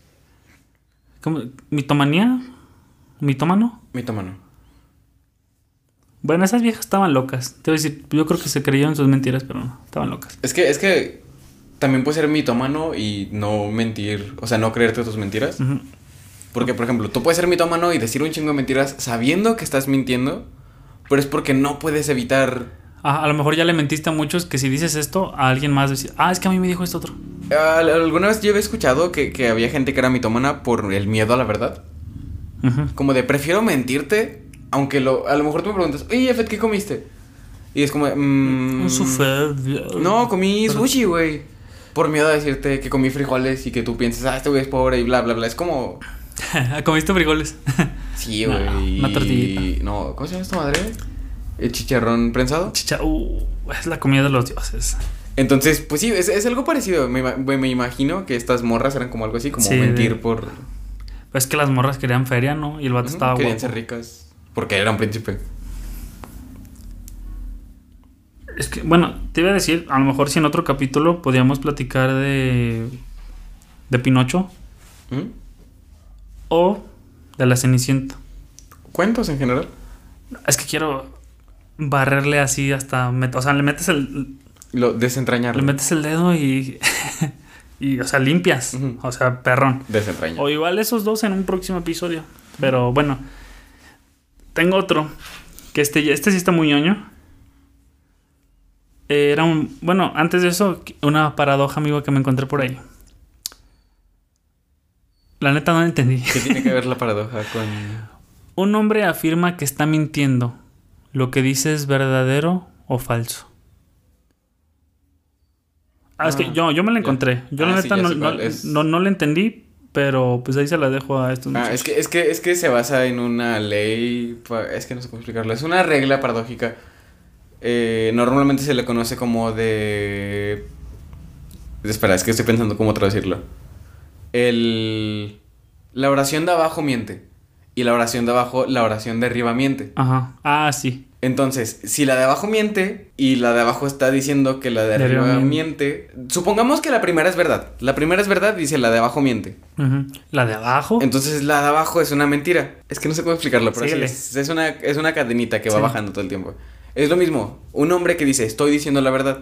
¿Cómo? ¿Mitomanía? ¿Mitómano? Mitómano. Bueno, esas viejas estaban locas. Te voy a decir, yo creo que se creyeron sus mentiras, pero no, estaban locas. Es que, es que también puede ser mitómano y no mentir, o sea, no creerte tus mentiras. Porque, por ejemplo, tú puedes ser mitómano y decir un chingo de mentiras sabiendo que estás mintiendo, pero es porque no puedes evitar... Ah, a lo mejor ya le mentiste a muchos que si dices esto, a alguien más decir, ah, es que a mí me dijo esto otro. Al- Alguna vez yo había escuchado que, que había gente que era mitómana por el miedo a la verdad. Ujú. Como de, prefiero mentirte, aunque lo, a lo mejor tú me preguntas, oye, Efet, ¿qué comiste? Y es como, de, "Mm, Un soufflé. No, comí sushi, güey. Por miedo a decirte que comí frijoles y que tú pienses, ah, este güey es pobre y bla, bla, bla. Es como, Comiste frijoles. sí, No, güey. una tortillita. No, ¿cómo se llama esta madre? El chicharrón prensado. Chicha, uh, es la comida de los dioses. Entonces, pues sí, es, es algo parecido. Me, me imagino que estas morras eran como algo así, como Sí, mentir de- por... Pues que las morras querían feria, ¿no? Y el vato Ujú, estaba Querían guapo. ser ricas. Porque era un príncipe. Es que, bueno, te iba a decir, a lo mejor si en otro capítulo podíamos platicar de. de Pinocho ¿Mm? o de la Cenicienta. ¿Cuentos en general? Es que quiero barrerle así hasta. O sea, le metes el, Lo desentrañar. le metes el dedo y. y, o sea, limpias. O sea, perrón. Desentrañar. O igual esos dos en un próximo episodio. Pero bueno. Tengo otro. Que este, ya- este sí está muy ñoño. Era un. Bueno, antes de eso, una paradoja, amigo, que me encontré por ahí. La neta no la entendí. ¿Qué tiene que ver la paradoja con...? Un hombre afirma que está mintiendo. ¿Lo que dice es verdadero o falso? Ah, es Ah, que yo, yo me la ya. encontré. Yo la Ah, sí, neta ya no, no, es. no, no la entendí, pero pues ahí se la dejo a estos Ah, es que, es que, es que se basa en una ley, es que no sé cómo explicarlo, es una regla paradójica. Eh, normalmente se le conoce como de... Espera, es que estoy pensando cómo traducirlo. El... La oración de abajo miente. Y la oración de abajo, la oración de arriba miente. Ajá. Ah, sí. Entonces, si la de abajo miente y la de abajo está diciendo que la de De arriba arriba miente, supongamos que la primera es verdad. La primera es verdad, dice la de abajo miente. La de abajo. Entonces la de abajo es una mentira. Es que no sé cómo explicarlo, pero sí es, es una, es una cadenita que va bajando todo el tiempo. Es lo mismo, un hombre que dice, estoy diciendo la verdad.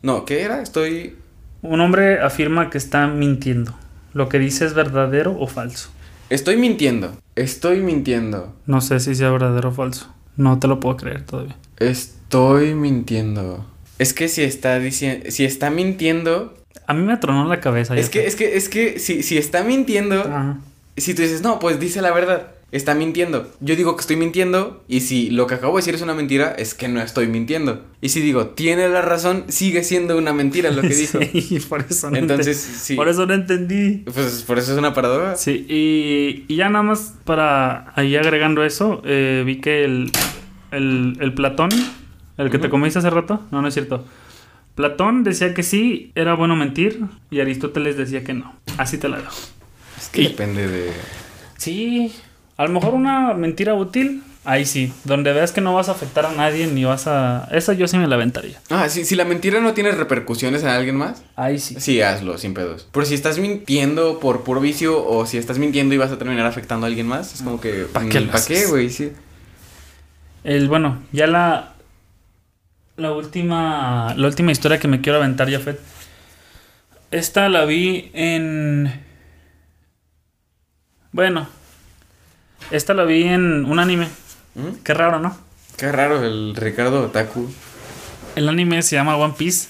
No, ¿qué era? Estoy... Un hombre afirma que está mintiendo. ¿Lo que dice es verdadero o falso? Estoy mintiendo. Estoy mintiendo. No sé si sea verdadero o falso. No te lo puedo creer todavía. Estoy mintiendo. Es que si está diciendo... Si está mintiendo... A mí me tronó la cabeza. Es que, es que, es que si, si está mintiendo... Ajá. Si tú dices, no, pues dice la verdad, está mintiendo. Yo digo que estoy mintiendo y si lo que acabo de decir es una mentira, es que no estoy mintiendo. Y si digo, tiene la razón, sigue siendo una mentira lo que dijo. Sí, por eso no Entonces, sí. Por eso no entendí. Pues por eso es una paradoja. Sí, y, y ya nada más para ahí agregando eso, eh, vi que el, el, el Platón, el que te comiste hace rato, no, no es cierto. Platón decía que sí, era bueno mentir, y Aristóteles decía que no. Así te la dejo. Es que Y- depende de... Sí, a lo mejor una mentira útil, ahí sí, donde veas que no vas a afectar a nadie ni vas a... Esa yo sí me la aventaría. Ah, sí, si la mentira no tiene repercusiones en alguien más, Ahí sí. sí, hazlo, sin pedos. Pero si estás mintiendo por puro vicio o si estás mintiendo y vas a terminar afectando a alguien más, es como que... ¿Pa' qué mm, lo ¿Pa' qué, güey? Sí. El, bueno, ya la. La última. La última historia que me quiero aventar, Jafet. Esta la vi en. Bueno. Esta la vi en un anime. ¿Mm? Qué raro, ¿no? Qué raro el Ricardo Otaku. El anime se llama One Piece.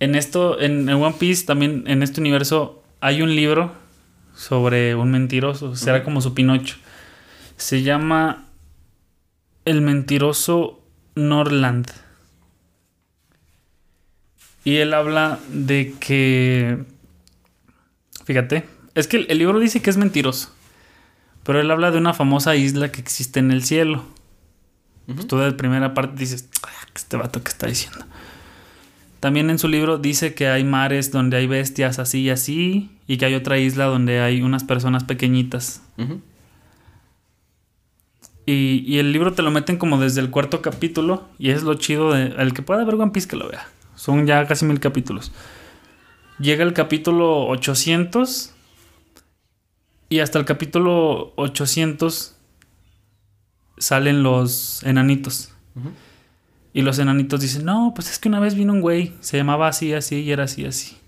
En esto, en, en One Piece, también en este universo, hay un libro sobre un mentiroso. Será como su Pinocho. Se llama El mentiroso Norland. Y él habla de que. Fíjate, es que el, el libro dice que es mentiroso. Pero él habla de una famosa isla que existe en el cielo. Pues tú de primera parte dices, "Ah, este vato que está diciendo. También en su libro dice que hay mares donde hay bestias así y así, y que hay otra isla donde hay unas personas pequeñitas. Y el libro te lo meten como desde el cuarto capítulo, y es lo chido de... El que pueda ver One Piece que lo vea. Son ya casi mil capítulos. Llega el capítulo 800, y hasta el capítulo 800 salen los enanitos. Y los enanitos dicen, no, pues es que una vez vino un güey, se llamaba así, así, y era así, así.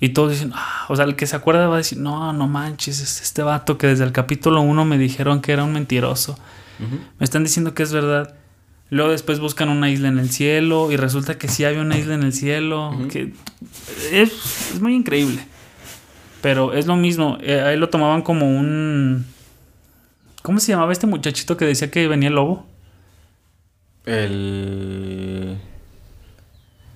Y todos dicen, ah, o sea, el que se acuerda va a decir, no, no manches, es este vato que desde el capítulo 1 me dijeron que era un mentiroso. Me están diciendo que es verdad. Luego después buscan una isla en el cielo y resulta que sí había una isla en el cielo. que es, es muy increíble. Pero es lo mismo, eh, ahí lo tomaban como un... ¿Cómo se llamaba este muchachito que decía que venía el lobo? El.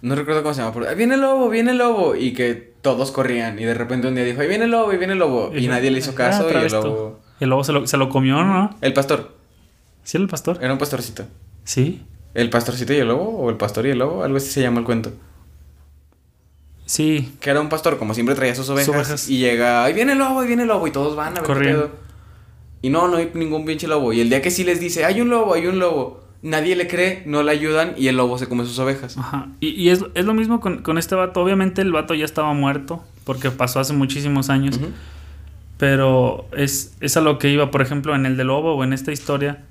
No recuerdo cómo se llama, pero "Ahí viene el lobo, viene el lobo. Y que todos corrían. Y de repente un día dijo, ahí viene el lobo, ahí viene el lobo. Y, nadie le hizo caso. y el lobo. El lobo se lo, se lo comió, ¿no? El pastor. ¿Sí era el pastor? Era un pastorcito. Sí. ¿El pastorcito y el lobo? ¿O el pastor y el lobo? Algo así se llama el cuento. Sí. Que era un pastor, como siempre traía sus ovejas. ovejas. Y llega, ahí viene el lobo, ahí viene el lobo. Y todos van a ver qué pedo. Y no, no hay ningún pinche lobo. Y el día que sí les dice, hay un lobo, hay un lobo. Nadie le cree, no le ayudan y el lobo se come sus ovejas. Ajá. Y, y es, es lo mismo con, con este vato. Obviamente el vato ya estaba muerto porque pasó hace muchísimos años. Pero es, es a lo que iba, por ejemplo, en el de Lobo o en esta historia,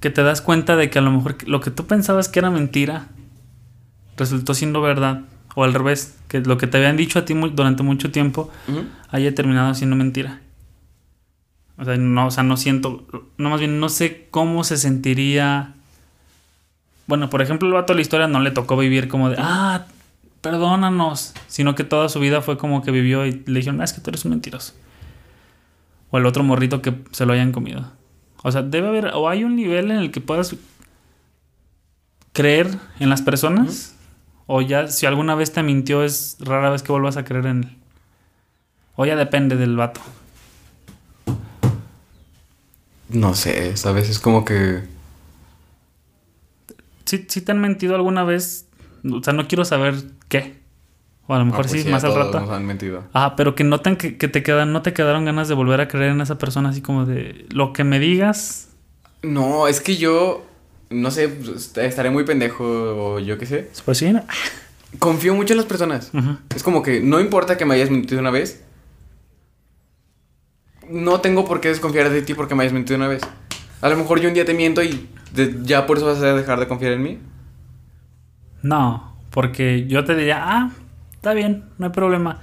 que te das cuenta de que a lo mejor lo que tú pensabas que era mentira resultó siendo verdad. O al revés, que lo que te habían dicho a ti durante mucho tiempo haya terminado siendo mentira. O sea, no, o sea, no siento, no más bien no sé cómo se sentiría. Bueno, por ejemplo, el vato de la historia no le tocó vivir como de, ah, perdónanos, sino que toda su vida fue como que vivió y le dijeron, ah, es que tú eres un mentiroso. O el otro morrito que se lo hayan comido. O sea, debe haber, o hay un nivel en el que puedas creer en las personas, o ya si alguna vez te mintió es rara vez que vuelvas a creer en él. O ya depende del vato. No sé, a veces como que... Si, si te han mentido alguna vez, o sea, no quiero saber qué. O a lo mejor Ah, pues sí, más al rato. Nos han mentido. Ah, pero que noten que, que te quedan, no te quedaron ganas de volver a creer en esa persona, así como de lo que me digas. No, es que yo... No sé, pues, estaré muy pendejo o yo qué sé. Pues sí, ¿no? Confío mucho en las personas. Es como que no importa que me hayas mentido una vez. No tengo por qué desconfiar de ti porque me hayas mentido una vez. A lo mejor yo un día te miento y de- ya por eso vas a dejar de confiar en mí. No, porque yo te diría, ah, está bien, no hay problema.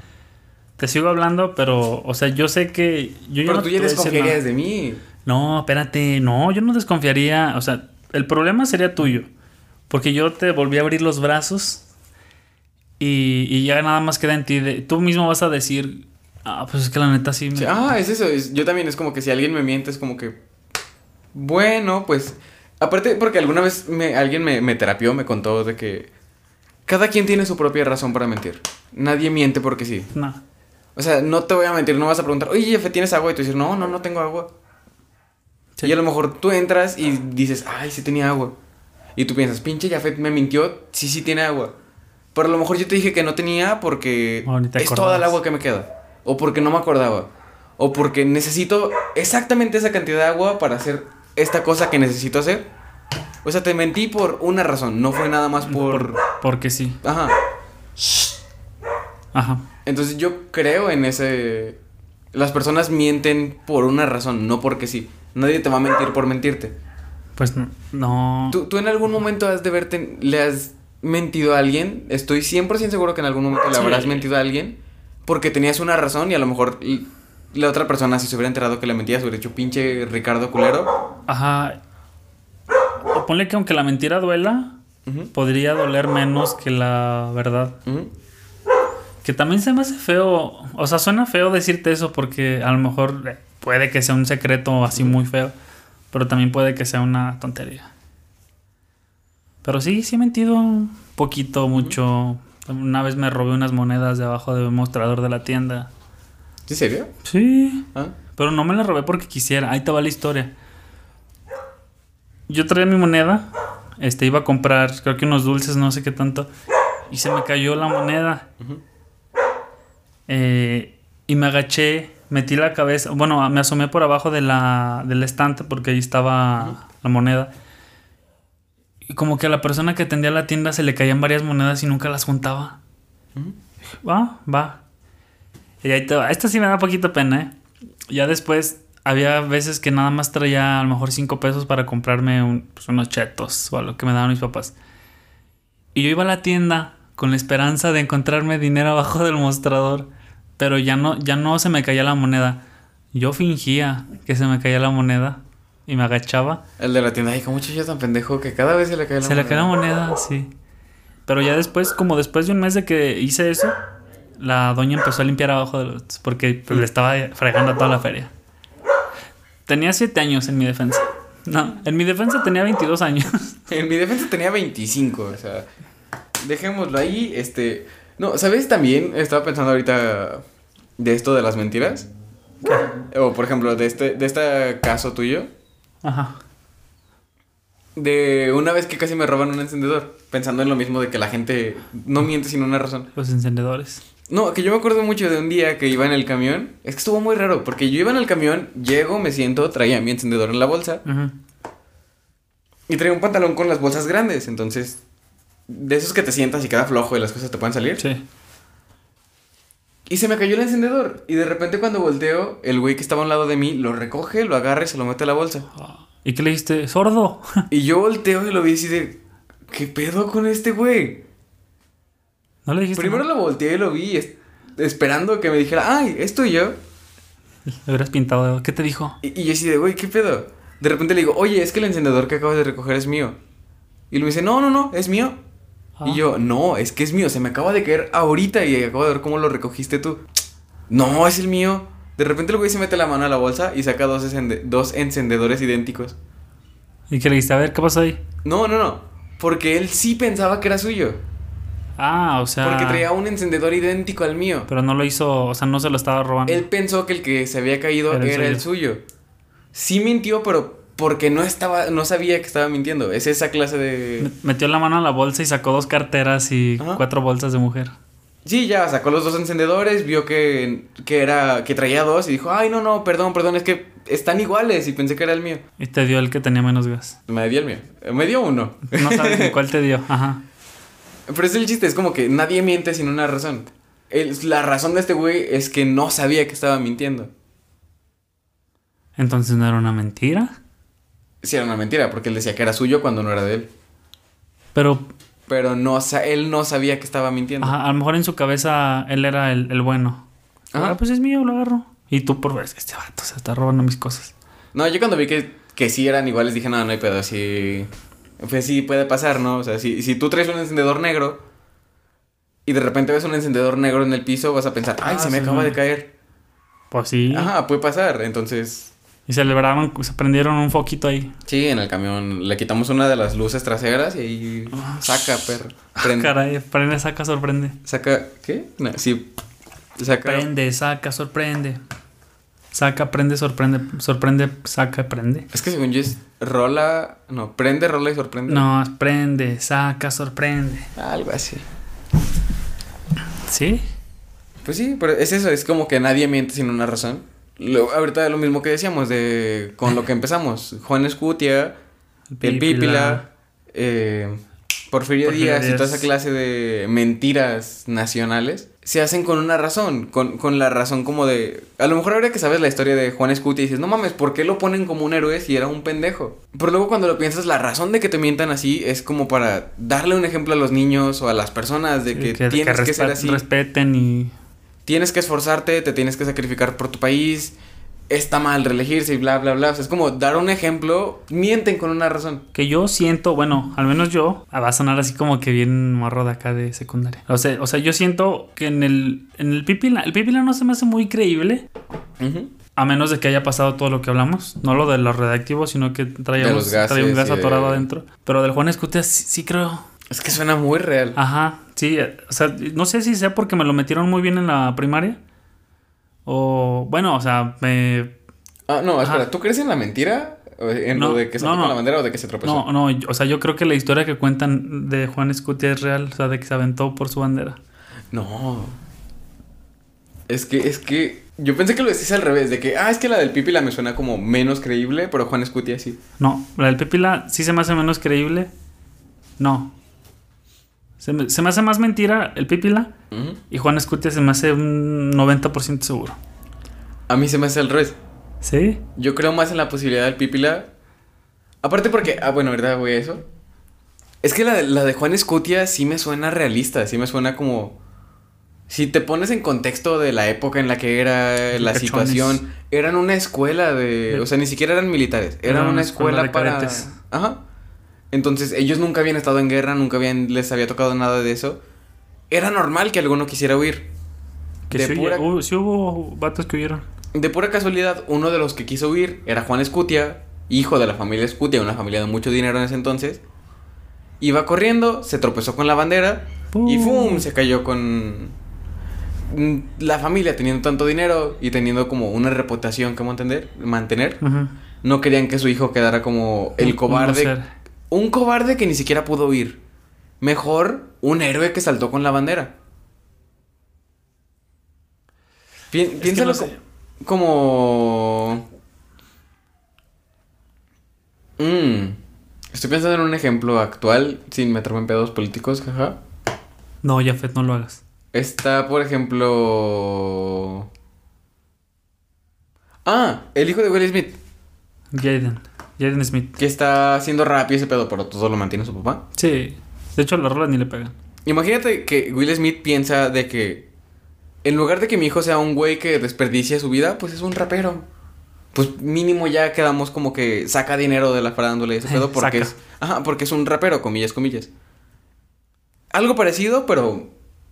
Te sigo hablando, pero, o sea, yo sé que. Yo Pero no tú ya desconfiarías de mí. No, espérate, no, yo no desconfiaría. O sea, el problema sería tuyo. Porque yo te volví a abrir los brazos y, y ya nada más queda en ti. de- tú mismo vas a decir, ah, pues es que la neta sí. me- Sí, ah, es eso. es- yo también es como que si alguien me miente es como que... Bueno, pues... Aparte porque alguna vez me, alguien me, me terapió, me contó de que... Cada quien tiene su propia razón para mentir. Nadie miente porque sí. No. O sea, no te voy a mentir, no vas a preguntar, oye, Jefe, ¿tienes agua? Y tú dices, no, no, no tengo agua. Sí. Y a lo mejor tú entras y dices, ay, sí tenía agua. Y tú piensas, pinche Jafet me mintió, sí, sí tiene agua. Pero a lo mejor yo te dije que no tenía porque O ni te es toda el agua que me queda. O porque no me acordaba. O porque necesito exactamente esa cantidad de agua para hacer esta cosa que necesito hacer. O sea, te mentí por una razón, no fue nada más por... Porque sí. Ajá. Ajá. Entonces yo creo en ese... Las personas mienten por una razón, no porque sí. Nadie te va a mentir por mentirte. Pues no. ¿Tú, tú en algún momento has de verte, le has mentido a alguien? Estoy 100% seguro que en algún momento le Sí. habrás mentido a alguien porque tenías una razón y a lo mejor la otra persona si se hubiera enterado que le mentías hubiera dicho pinche Ricardo culero. Ajá. O ponle que aunque la mentira duela, podría doler menos que la verdad. Que también se me hace feo. O sea, suena feo decirte eso porque a lo mejor eh, puede que sea un secreto así muy feo. Pero también puede que sea una tontería. Pero sí, sí he mentido un poquito, mucho. Una vez me robé unas monedas de abajo del mostrador de la tienda. ¿Sí, serio? Sí. ¿Ah? Pero no me la robé porque quisiera. Ahí te va la historia. Yo traía mi moneda. Este, iba a comprar, creo que unos dulces, no sé qué tanto. Y se me cayó la moneda. Eh, y me agaché, metí la cabeza. Bueno, me asomé por abajo de la, del estante porque ahí estaba la moneda. Y como que a la persona que atendía la tienda se le caían varias monedas y nunca las juntaba. Va, va. Y ahí te va. Esta sí me da poquito pena, ¿eh? Ya después había veces que nada más traía a lo mejor 5 pesos para comprarme un- pues, unos chetos o algo que me daban mis papás. Y yo iba a la tienda con la esperanza de encontrarme dinero abajo del mostrador. Pero ya no, ya no se me caía la moneda. Yo fingía que se me caía la moneda y me agachaba. El de la tienda, ay, como ya tan pendejo que cada vez se le cae la Se le moneda. cae la moneda, sí. Pero ya después, como después de un mes de que hice eso, la doña empezó a limpiar abajo de los... Porque pues, le estaba fregando toda la feria. Tenía 7 años en mi defensa. No, en mi defensa tenía 22 años. En mi defensa tenía 25, o sea, dejémoslo ahí, este... No, ¿sabes también? Estaba pensando ahorita de esto de las mentiras. O, por ejemplo, de este, de este caso tuyo. Ajá. De una vez que casi me roban un encendedor. Pensando en lo mismo de que la gente no miente sin una razón. Los encendedores. No, que yo me acuerdo mucho de un día que iba en el camión. Es que estuvo muy raro, porque yo iba en el camión, llego, me siento, traía mi encendedor en la bolsa. Ujú. Y traía un pantalón con las bolsas grandes. Entonces, de esos que te sientas y queda flojo y las cosas te pueden salir. Sí. Y se me cayó el encendedor. Y de repente cuando volteo, el güey que estaba a un lado de mí lo recoge, lo agarra y se lo mete a la bolsa. ¿Y qué le dijiste? ¡Sordo! Y yo volteo y lo vi así de... ¿Qué pedo con este güey? ¿No le dijiste Primero nada? lo volteé y lo vi es- esperando que me dijera, ay, es tuyo. Le hubieras pintado. ¿Qué te dijo? Y, y yo así de, güey, ¿qué pedo? De repente le digo, oye, es que el encendedor que acabas de recoger es mío. Y él me dice, no, no, no, es mío. Ah. Y yo, no, es que es mío, se me acaba de caer ahorita y acabo de ver cómo lo recogiste tú. No, es el mío. De repente el güey se mete la mano a la bolsa y saca dos, dos encendedores idénticos. ¿Y qué le dijiste? A ver, ¿qué pasó ahí? No, no, no. Porque él sí pensaba que era suyo. Ah, o sea... Porque traía un encendedor idéntico al mío. Pero no lo hizo, o sea, no se lo estaba robando. Él pensó que el que se había caído Era era, el el suyo. Sí mintió, pero porque no estaba, no sabía que estaba mintiendo. Es esa clase de. Me- Metió la mano a la bolsa y sacó dos carteras y Ajá. cuatro bolsas de mujer. Sí, ya sacó los dos encendedores, vio que, que era, que traía dos y dijo, ay no, no, perdón, perdón, es que están iguales y pensé que era el mío. Y te dio el que tenía menos gas. Me dio el mío. Me dio uno. No sabes ni cuál te dio. Ajá. Pero es el chiste, es como que nadie miente sin una razón. El- la razón de este güey es que no sabía que estaba mintiendo. Entonces no era una mentira. Sí, era una mentira, porque él decía que era suyo cuando no era de él. Pero Pero no, sa- él no sabía que estaba mintiendo. ajá, a lo mejor en su cabeza él era el, el bueno. Ajá. Ah, pues es mío, lo agarro. Y tú por ver, este vato se está robando mis cosas. No, yo cuando vi que, que sí eran iguales dije, no, no hay pedo, sí. Pues sí puede pasar, ¿no? O sea, si, si tú traes un encendedor negro y de repente ves un encendedor negro en el piso, vas a pensar, ay, Ah, se me sí, acaba no. de caer. Pues sí. Ajá, puede pasar. Entonces, Y celebraron, se prendieron un foquito ahí. sí, en el camión le quitamos una de las luces traseras y ahí saca, perro. Prende. Caray, prende, saca, sorprende. Saca, ¿qué? No, sí. Saca. Prende, saca, sorprende. Saca, prende, sorprende. Sorprende, saca, prende. Es que según yo es rola, no, prende, rola y sorprende. No, prende, saca, sorprende. Algo así. ¿Sí? Pues sí, pero es eso, es como que nadie miente sin una razón. Lo, ahorita lo mismo que decíamos de con lo que empezamos. Juan Escutia, el Pípila. Eh, Porfirio, Porfirio Díaz, y toda esa clase de mentiras nacionales se hacen con una razón, con, con la razón como de... A lo mejor ahora que sabes la historia de Juan Escutia dices, no mames, ¿por qué lo ponen como un héroe si era un pendejo? Pero luego cuando lo piensas, la razón de que te mientan así es como para darle un ejemplo a los niños o a las personas de que, que, tienes que, ser respe- así respeten y... tienes que esforzarte, te tienes que sacrificar por tu país, está mal reelegirse y bla, bla, bla. O sea, es como dar un ejemplo, mienten con una razón. Que yo siento, bueno, al menos yo, ah, va a sonar así como que bien morro de acá de secundaria. O sea, o sea yo siento que en el, en el Pipila, el Pipila no se me hace muy creíble, a menos de que haya pasado todo lo que hablamos. No lo de los redactivos, sino que traía, un- gas atorado adentro. Pero del Juan Escutia sí, sí creo. Es que suena muy real. Ajá, sí, eh, o sea, no sé si sea porque me lo metieron muy bien en la primaria. O, bueno, o sea, me, Ah, no, espera, Ajá. ¿tú crees en la mentira? ¿O ¿En No, lo de que saltó no, no. con la bandera o de que se tropezó? No, no, yo- o sea, yo creo que la historia que cuentan de Juan Escutia es real, o sea, de que se aventó por su bandera. No. Es que, es que. Yo pensé que lo decís al revés, de que, ah, es que la del Pipila me suena como menos creíble, pero Juan Escutia sí. No, la del Pepila sí se me hace menos creíble. No. Se me, se me hace más mentira el Pipila y Juan Escutia se me hace un 90% seguro. A mí se me hace al revés. ¿Sí? Yo creo más en la posibilidad del Pipila. Aparte porque, ah, bueno, ¿verdad, güey? Eso. Es que la de, la de Juan Escutia sí me suena realista, sí me suena como... Si te pones en contexto de la época en la que era la Cachones. situación, eran una escuela de... O sea, ni siquiera eran militares, eran Era una escuela, para... cadetes. Ajá. Entonces, ellos nunca habían estado en guerra, nunca habían, les había tocado nada de eso. Era normal que alguno quisiera huir. Que De sí, pura- hubo, sí hubo vatos que huyeron. De pura casualidad, uno de los que quiso huir era Juan Escutia, hijo de la familia Escutia, una familia de mucho dinero en ese entonces. Iba corriendo, se tropezó con la bandera y. ¡fum! se cayó con la familia teniendo tanto dinero y teniendo como una reputación que mantener, mantener. No querían que su hijo quedara como el cobarde. Un cobarde que ni siquiera pudo huir. Mejor un héroe que saltó con la bandera. Pi- piénsalo no sé. co- como... Mm, Estoy pensando en un ejemplo actual, sin meterme en pedos políticos, jaja. No, Jafet, no lo hagas. Está, por ejemplo... Ah, el hijo de Will Smith, Jaden. Jaden Smith. que está haciendo rap y ese pedo, pero todo lo mantiene su papá. Sí. De hecho, la rola ni le pegan. Imagínate que Will Smith piensa de que en lugar de que mi hijo sea un güey que desperdicia su vida, pues es un rapero. Pues mínimo ya quedamos como que saca dinero de la farándula y ese pedo porque es, ajá, porque es un rapero, comillas, comillas. Algo parecido, pero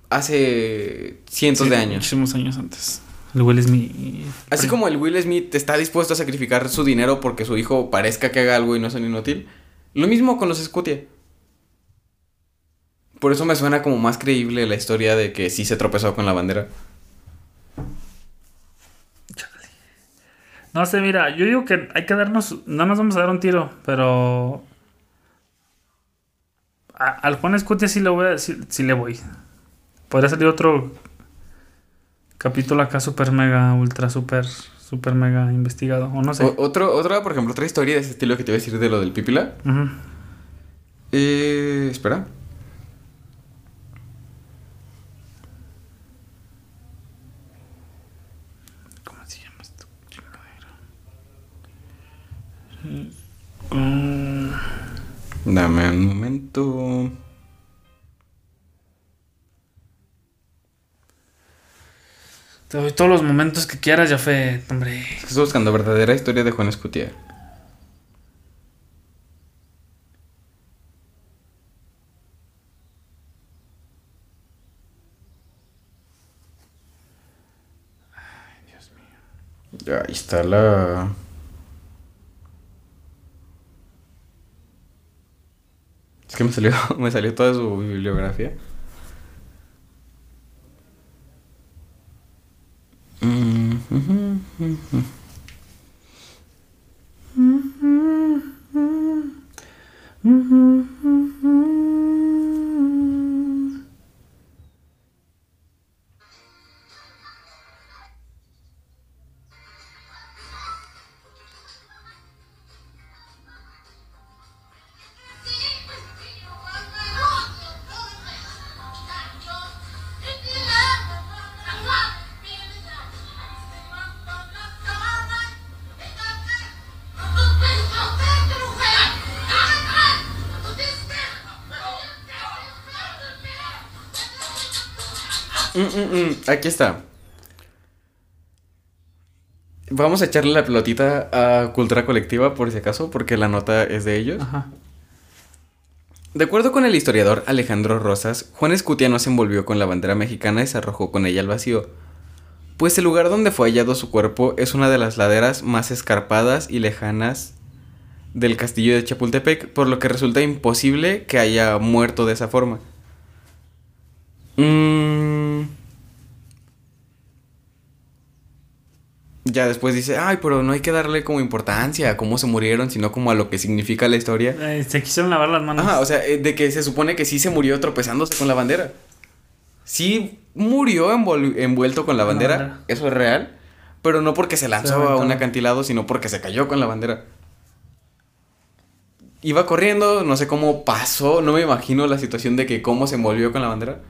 hace cientos Sí, de años. Muchísimos años antes. El Will Smith. Así como el Will Smith está dispuesto a sacrificar su dinero porque su hijo parezca que haga algo y no es un inútil. Lo mismo con los Scutia. Por eso me suena como más creíble la historia de que sí se tropezó con la bandera. No sé, mira, yo digo que hay que darnos. No nos vamos a dar un tiro, pero. a- al Juan Escutia sí le voy a. Sí le voy. Podría salir otro capítulo acá super mega, ultra super, super mega investigado. O no sé. O- otro, otra, por ejemplo, otra historia de ese estilo que te iba a decir de lo del Pipila. Eh, espera. ¿Cómo se llama esto? Chingadera. Mm, Dame un momento. Te doy todos los momentos que quieras, Jafet, hombre. Estoy buscando verdadera historia de Juan Escutia. Ya, ahí está la. Es que me salió, me salió toda su bibliografía. Mm, mm, Aquí está. Vamos a echarle la pelotita a Cultura Colectiva por si acaso, porque la nota es de ellos. Ajá. De acuerdo con el historiador Alejandro Rosas, Juan Escutia no se envolvió con la bandera mexicana y se arrojó con ella al vacío, pues el lugar donde fue hallado su cuerpo es una de las laderas más escarpadas y lejanas del castillo de Chapultepec, por lo que resulta imposible que haya muerto de esa forma. Mm. Ya después dice, ay, pero no hay que darle como importancia a cómo se murieron, sino como a lo que significa la historia. Eh, se quisieron lavar las manos. Ajá, o sea, eh, de que se supone que sí se murió tropezándose con la bandera. Sí murió envuelto con la bandera, eso es real, pero no porque se lanzó a un acantilado, sino porque se cayó con la bandera. Iba corriendo, no sé cómo pasó, no me imagino la situación de que cómo se envolvió con la bandera.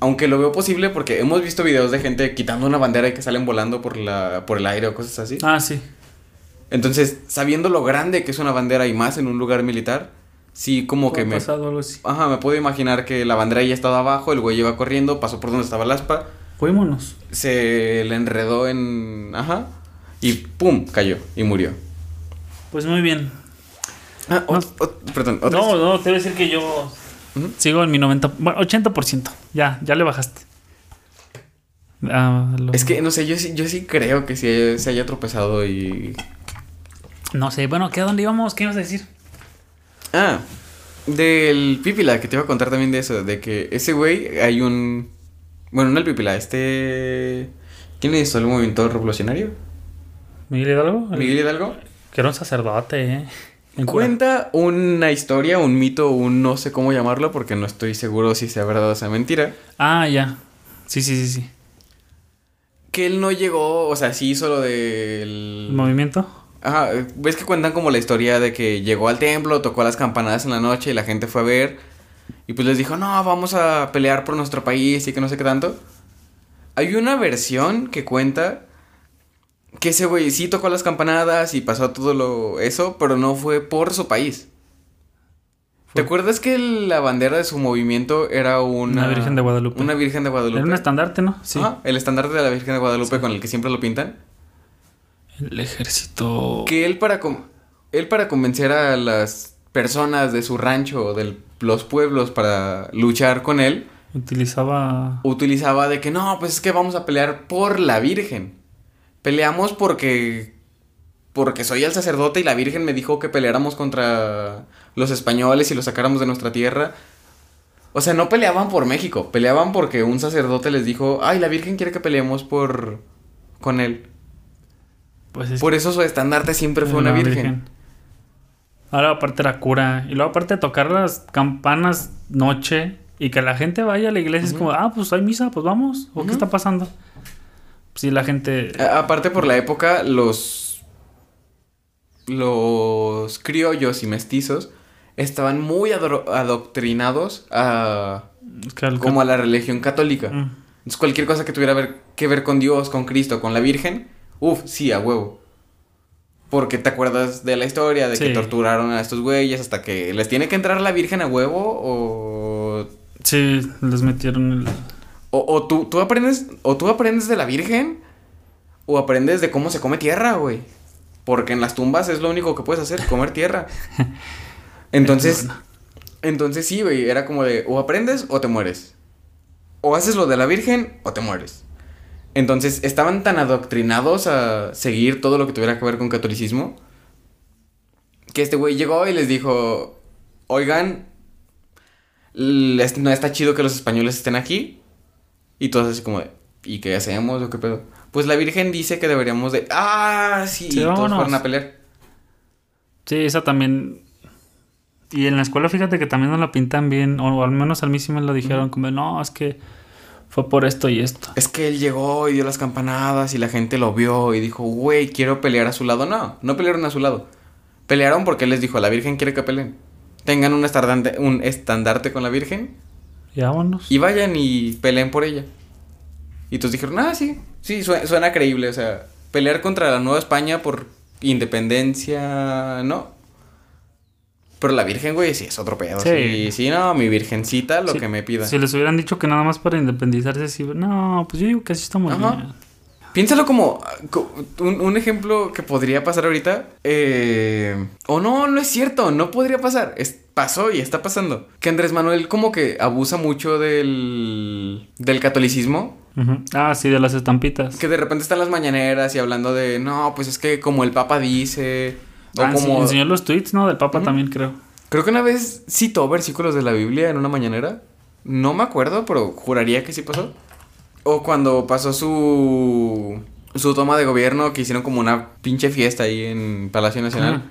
Aunque lo veo posible porque hemos visto videos de gente quitando una bandera y que salen volando por, la, por el aire o cosas así. Ah, sí. Entonces, sabiendo lo grande que es una bandera y más en un lugar militar, sí como que me... pasado algo así. Ajá, me puedo imaginar que la bandera ya estaba abajo, el güey iba corriendo, pasó por donde estaba el aspa, Fuímonos. se le enredó en... Ajá, y ¡pum! cayó y murió. Pues muy bien. Ah, No. perdón, otra No, no, te voy a decir que yo Sigo en mi 90, bueno, 80%. Ya, ya le bajaste. Ah, lo- Es que, no sé, yo sí, yo sí creo que sí se haya tropezado y... No sé, bueno, ¿qué a dónde íbamos? ¿Qué ibas a decir? Ah, del Pipila, que te iba a contar también de eso, de que ese güey hay un... Bueno, no el Pipila, este... ¿Quién hizo el movimiento revolucionario? ¿Miguel Hidalgo? El- ¿Miguel Hidalgo? Que era un sacerdote, ¿eh? Cuenta una historia, un mito, un no sé cómo llamarlo, porque no estoy seguro si sea verdad o sea mentira. Ah, ya. Sí, sí, sí, sí. Que él no llegó, o sea, sí hizo lo ¿El del... movimiento? Ajá, ves que cuentan como la historia de que llegó al templo, tocó las campanadas en la noche y la gente fue a ver. Y pues les dijo, no, vamos a pelear por nuestro país y que no sé qué tanto. Hay una versión que cuenta que ese güey sí tocó las campanadas y pasó todo lo eso, pero no fue por su país. ¿Te acuerdas que la bandera de su movimiento era una... Una Virgen de Guadalupe. Una Virgen de Guadalupe. Era un estandarte, ¿no? Sí. Ajá, el estandarte de la Virgen de Guadalupe con el que siempre lo pintan. El ejército. Que él para, él para convencer a las personas de su rancho o de los pueblos para luchar con él, Utilizaba. utilizaba de que no, pues es que vamos a pelear por la Virgen. Peleamos porque porque soy el sacerdote y la Virgen me dijo que peleáramos contra los españoles y los sacáramos de nuestra tierra. O sea, no peleaban por México, peleaban porque un sacerdote les dijo, "Ay, la Virgen quiere que peleemos por con él." Pues es Por eso su estandarte siempre fue una virgen. Ahora aparte era cura. Y luego aparte de tocar las campanas noche y que la gente vaya a la iglesia es como, ah, pues hay misa, pues vamos. ¿O qué está pasando? Sí, la gente... A- Aparte por la época, los los criollos y mestizos estaban muy adoctrinados a como a la religión católica. Mm. Entonces cualquier cosa que tuviera ver- que ver con Dios, con Cristo, con la Virgen, uff, sí, a huevo. Porque te acuerdas de la historia de que torturaron a estos güeyes hasta que les tiene que entrar la Virgen a huevo o Sí, les metieron el... O, o tú, tú aprendes, o tú aprendes de la Virgen, o aprendes de cómo se come tierra, güey. Porque en las tumbas es lo único que puedes hacer, comer tierra. Entonces, entonces sí, güey, era como de, o aprendes o te mueres. O haces lo de la Virgen o te mueres. Entonces, estaban tan adoctrinados a seguir todo lo que tuviera que ver con catolicismo, que este güey llegó y les dijo, oigan, no está chido que los españoles estén aquí. Y todos así como de, ¿y qué hacemos o qué pedo? Pues la Virgen dice que deberíamos de, ah, sí, Sí, y todos fueron a pelear. Sí, esa también... Y en la escuela fíjate que también nos la pintan bien, o al menos a mí sí me lo dijeron, como, no, es que fue por esto y esto. Es que él llegó y dio las campanadas y la gente lo vio y dijo, güey, quiero pelear a su lado. No, no pelearon a su lado. Pelearon porque él les dijo, la Virgen quiere que peleen. Tengan un estandarte, un estandarte con la Virgen Y vámonos. y vayan y peleen por ella. Y todos dijeron, ah, sí, sí, suena, suena creíble. O sea, pelear contra la Nueva España por independencia, no. Pero la Virgen, güey, sí es otro pedo. Sí. Sí, sí, no, mi virgencita, lo Sí, que me pida. Si les hubieran dicho que nada más para independizarse, sí, no, pues yo digo que así está muy Ajá. bien. Piénsalo como co- un, un ejemplo que podría pasar ahorita. Eh, o no, no es cierto, no podría pasar. Es, pasó y está pasando. Que Andrés Manuel como que abusa mucho del, del catolicismo. Ah, sí, de las estampitas. Que de repente están las mañaneras y hablando de, no, pues es que como el Papa dice. O Ah, como... enseñó los tweets, ¿no? Del Papa también, creo. Creo que una vez citó versículos de la Biblia en una mañanera. No me acuerdo, pero juraría que sí pasó. O cuando pasó su su toma de gobierno, que hicieron como una pinche fiesta ahí en Palacio Nacional. Ajá.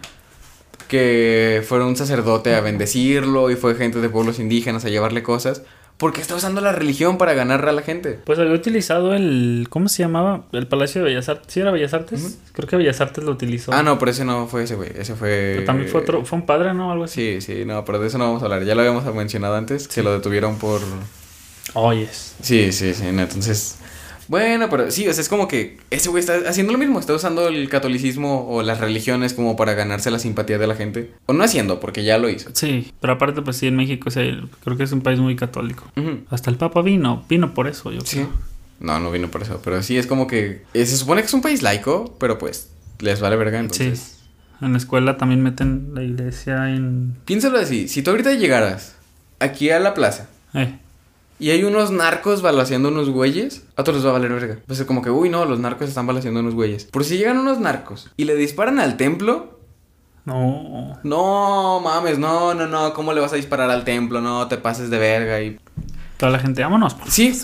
Que fueron un sacerdote a bendecirlo y fue gente de pueblos indígenas a llevarle cosas. Porque está usando la religión para ganar a la gente. Pues había utilizado el. ¿Cómo se llamaba? El Palacio de Bellas Artes. ¿Sí era Bellas Artes? Creo que Bellas Artes lo utilizó. Ah, no, pero ese no fue ese, güey. Ese fue. Pero también fue otro. Fue un padre, ¿no? Algo así. Sí, sí, no, pero de eso no vamos a hablar. Ya lo habíamos mencionado antes, que lo detuvieron por... Oyes. Sí, sí, sí, no, entonces... Bueno, pero sí, o sea, es como que ese güey está haciendo lo mismo, está usando el catolicismo o las religiones como para ganarse la simpatía de la gente. O no haciendo, porque ya lo hizo. Sí, pero aparte, pues sí, en México, o sea, creo que es un país muy católico. Ujú. Hasta el Papa vino, vino por eso, yo Sí. creo. No, no vino por eso, pero sí es como que... eh, se supone que es un país laico, pero pues les vale verga, entonces... Sí. En la escuela también meten la iglesia en. Piénsalo así, si tú ahorita llegaras aquí a la plaza Eh, Y hay unos narcos balaseando unos güeyes. A todos les va a valer verga. Pues es como que, uy, no, los narcos están balaseando unos güeyes. Por si llegan unos narcos y le disparan al templo. no. No, mames, no, no, no. ¿Cómo le vas a disparar al templo? No, te pases de verga. Y... Toda la gente, vámonos. Sí.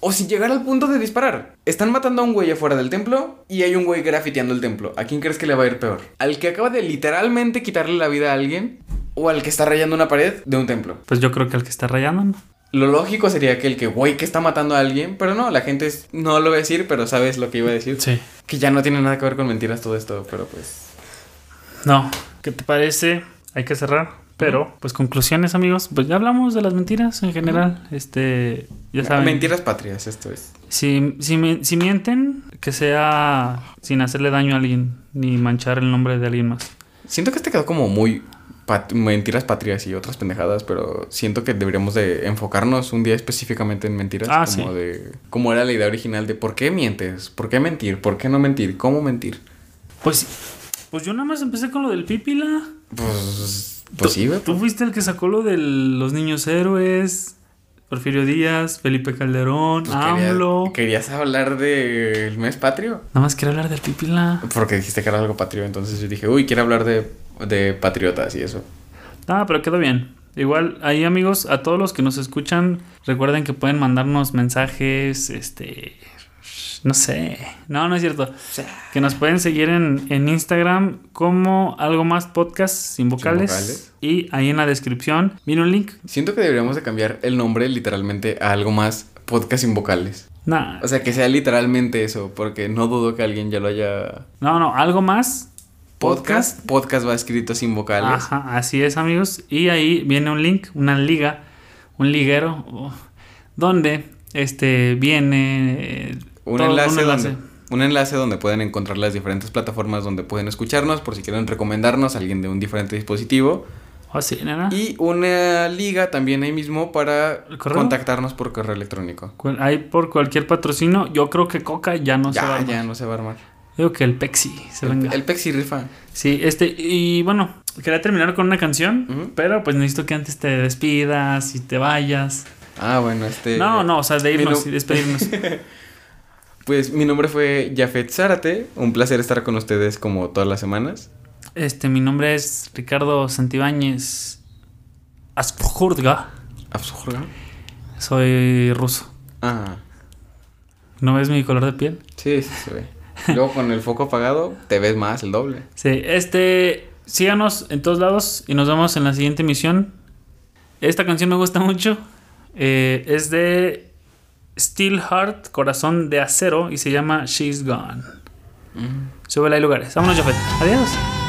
O si llegar al punto de disparar. Están matando a un güey afuera del templo y hay un güey grafiteando el templo. ¿A quién crees que le va a ir peor? ¿Al que acaba de literalmente quitarle la vida a alguien? ¿O al que está rayando una pared de un templo? Pues yo creo que el que está rayando, ¿no? Lo lógico sería que el que güey que está matando a alguien, pero no, la gente es- no lo va a decir, pero sabes lo que iba a decir. Sí. Que ya no tiene nada que ver con mentiras todo esto, pero pues. No. ¿Qué te parece? Hay que cerrar. Pero, pues conclusiones, amigos. Pues ya hablamos de las mentiras en general. Este, ya saben. Mentiras patrias, esto es. Si, si, si mienten, que sea sin hacerle daño a alguien, ni manchar el nombre de alguien más. Siento que este quedó como muy pat- mentiras patrias y otras pendejadas, pero siento que deberíamos de enfocarnos un día específicamente en mentiras. Ah, como sí. de. Como era la idea original de por qué mientes, por qué mentir, por qué no mentir, cómo mentir. Pues, pues yo nada más empecé con lo del Pípila. Pues. Pues sí. Tú fuiste el que sacó lo de los niños héroes, Porfirio Díaz, Felipe Calderón, Pues quería- AMLO. ¿Querías hablar del mes patrio? Nada más quiero hablar del Pípila. Porque dijiste que era algo patrio, entonces yo dije, uy, quiero hablar de, de patriotas y eso. Ah, pero quedó bien. Igual, ahí amigos, a todos los que nos escuchan, recuerden que pueden mandarnos mensajes, este... No sé. No, no es cierto. Que nos pueden seguir en, en Instagram como algo más podcast sin vocales. vocales. Y ahí en la descripción viene un link. Siento que deberíamos de cambiar el nombre literalmente a algo más podcast sin vocales. Nah, O sea, que sea literalmente eso, porque no dudo que alguien ya lo haya... no, no, algo más. Podcast. Podcast va escrito sin vocales. Ajá, así es, amigos. Y ahí viene un link, una liga, un liguero, oh, donde este viene eh, Un todo- enlace, donde... Un enlace donde pueden encontrar las diferentes plataformas donde pueden escucharnos por si quieren recomendarnos a alguien de un diferente dispositivo. Oh, sí, nena. Y una liga también ahí mismo para contactarnos por correo electrónico. Ahí por cualquier patrocinio, yo creo que Coca ya no se va a armar. ya no se va a armar. Digo que el Pexi se venga. El, el Pexi rifa. Sí, este, y bueno, quería terminar con una canción, pero pues necesito que antes te despidas y te vayas. Ah, bueno, este... no, no, o sea, de irnos no- y despedirnos. Pues mi nombre fue Jafet Zárate. Un placer estar con ustedes como todas las semanas. este, mi nombre es Ricardo Santibáñez Asfjordga. Absurda. Soy ruso. Ah, ¿No ves mi color de piel? sí, sí se ve. Luego con el foco apagado te ves más, el doble. Sí, este, síganos en todos lados y nos vemos en la siguiente emisión. Esta canción me gusta mucho. Eh, es de Steel Heart, Corazón de Acero, y se llama She's Gone. Súbela hay lugares. Vámonos, Jafet. Adiós.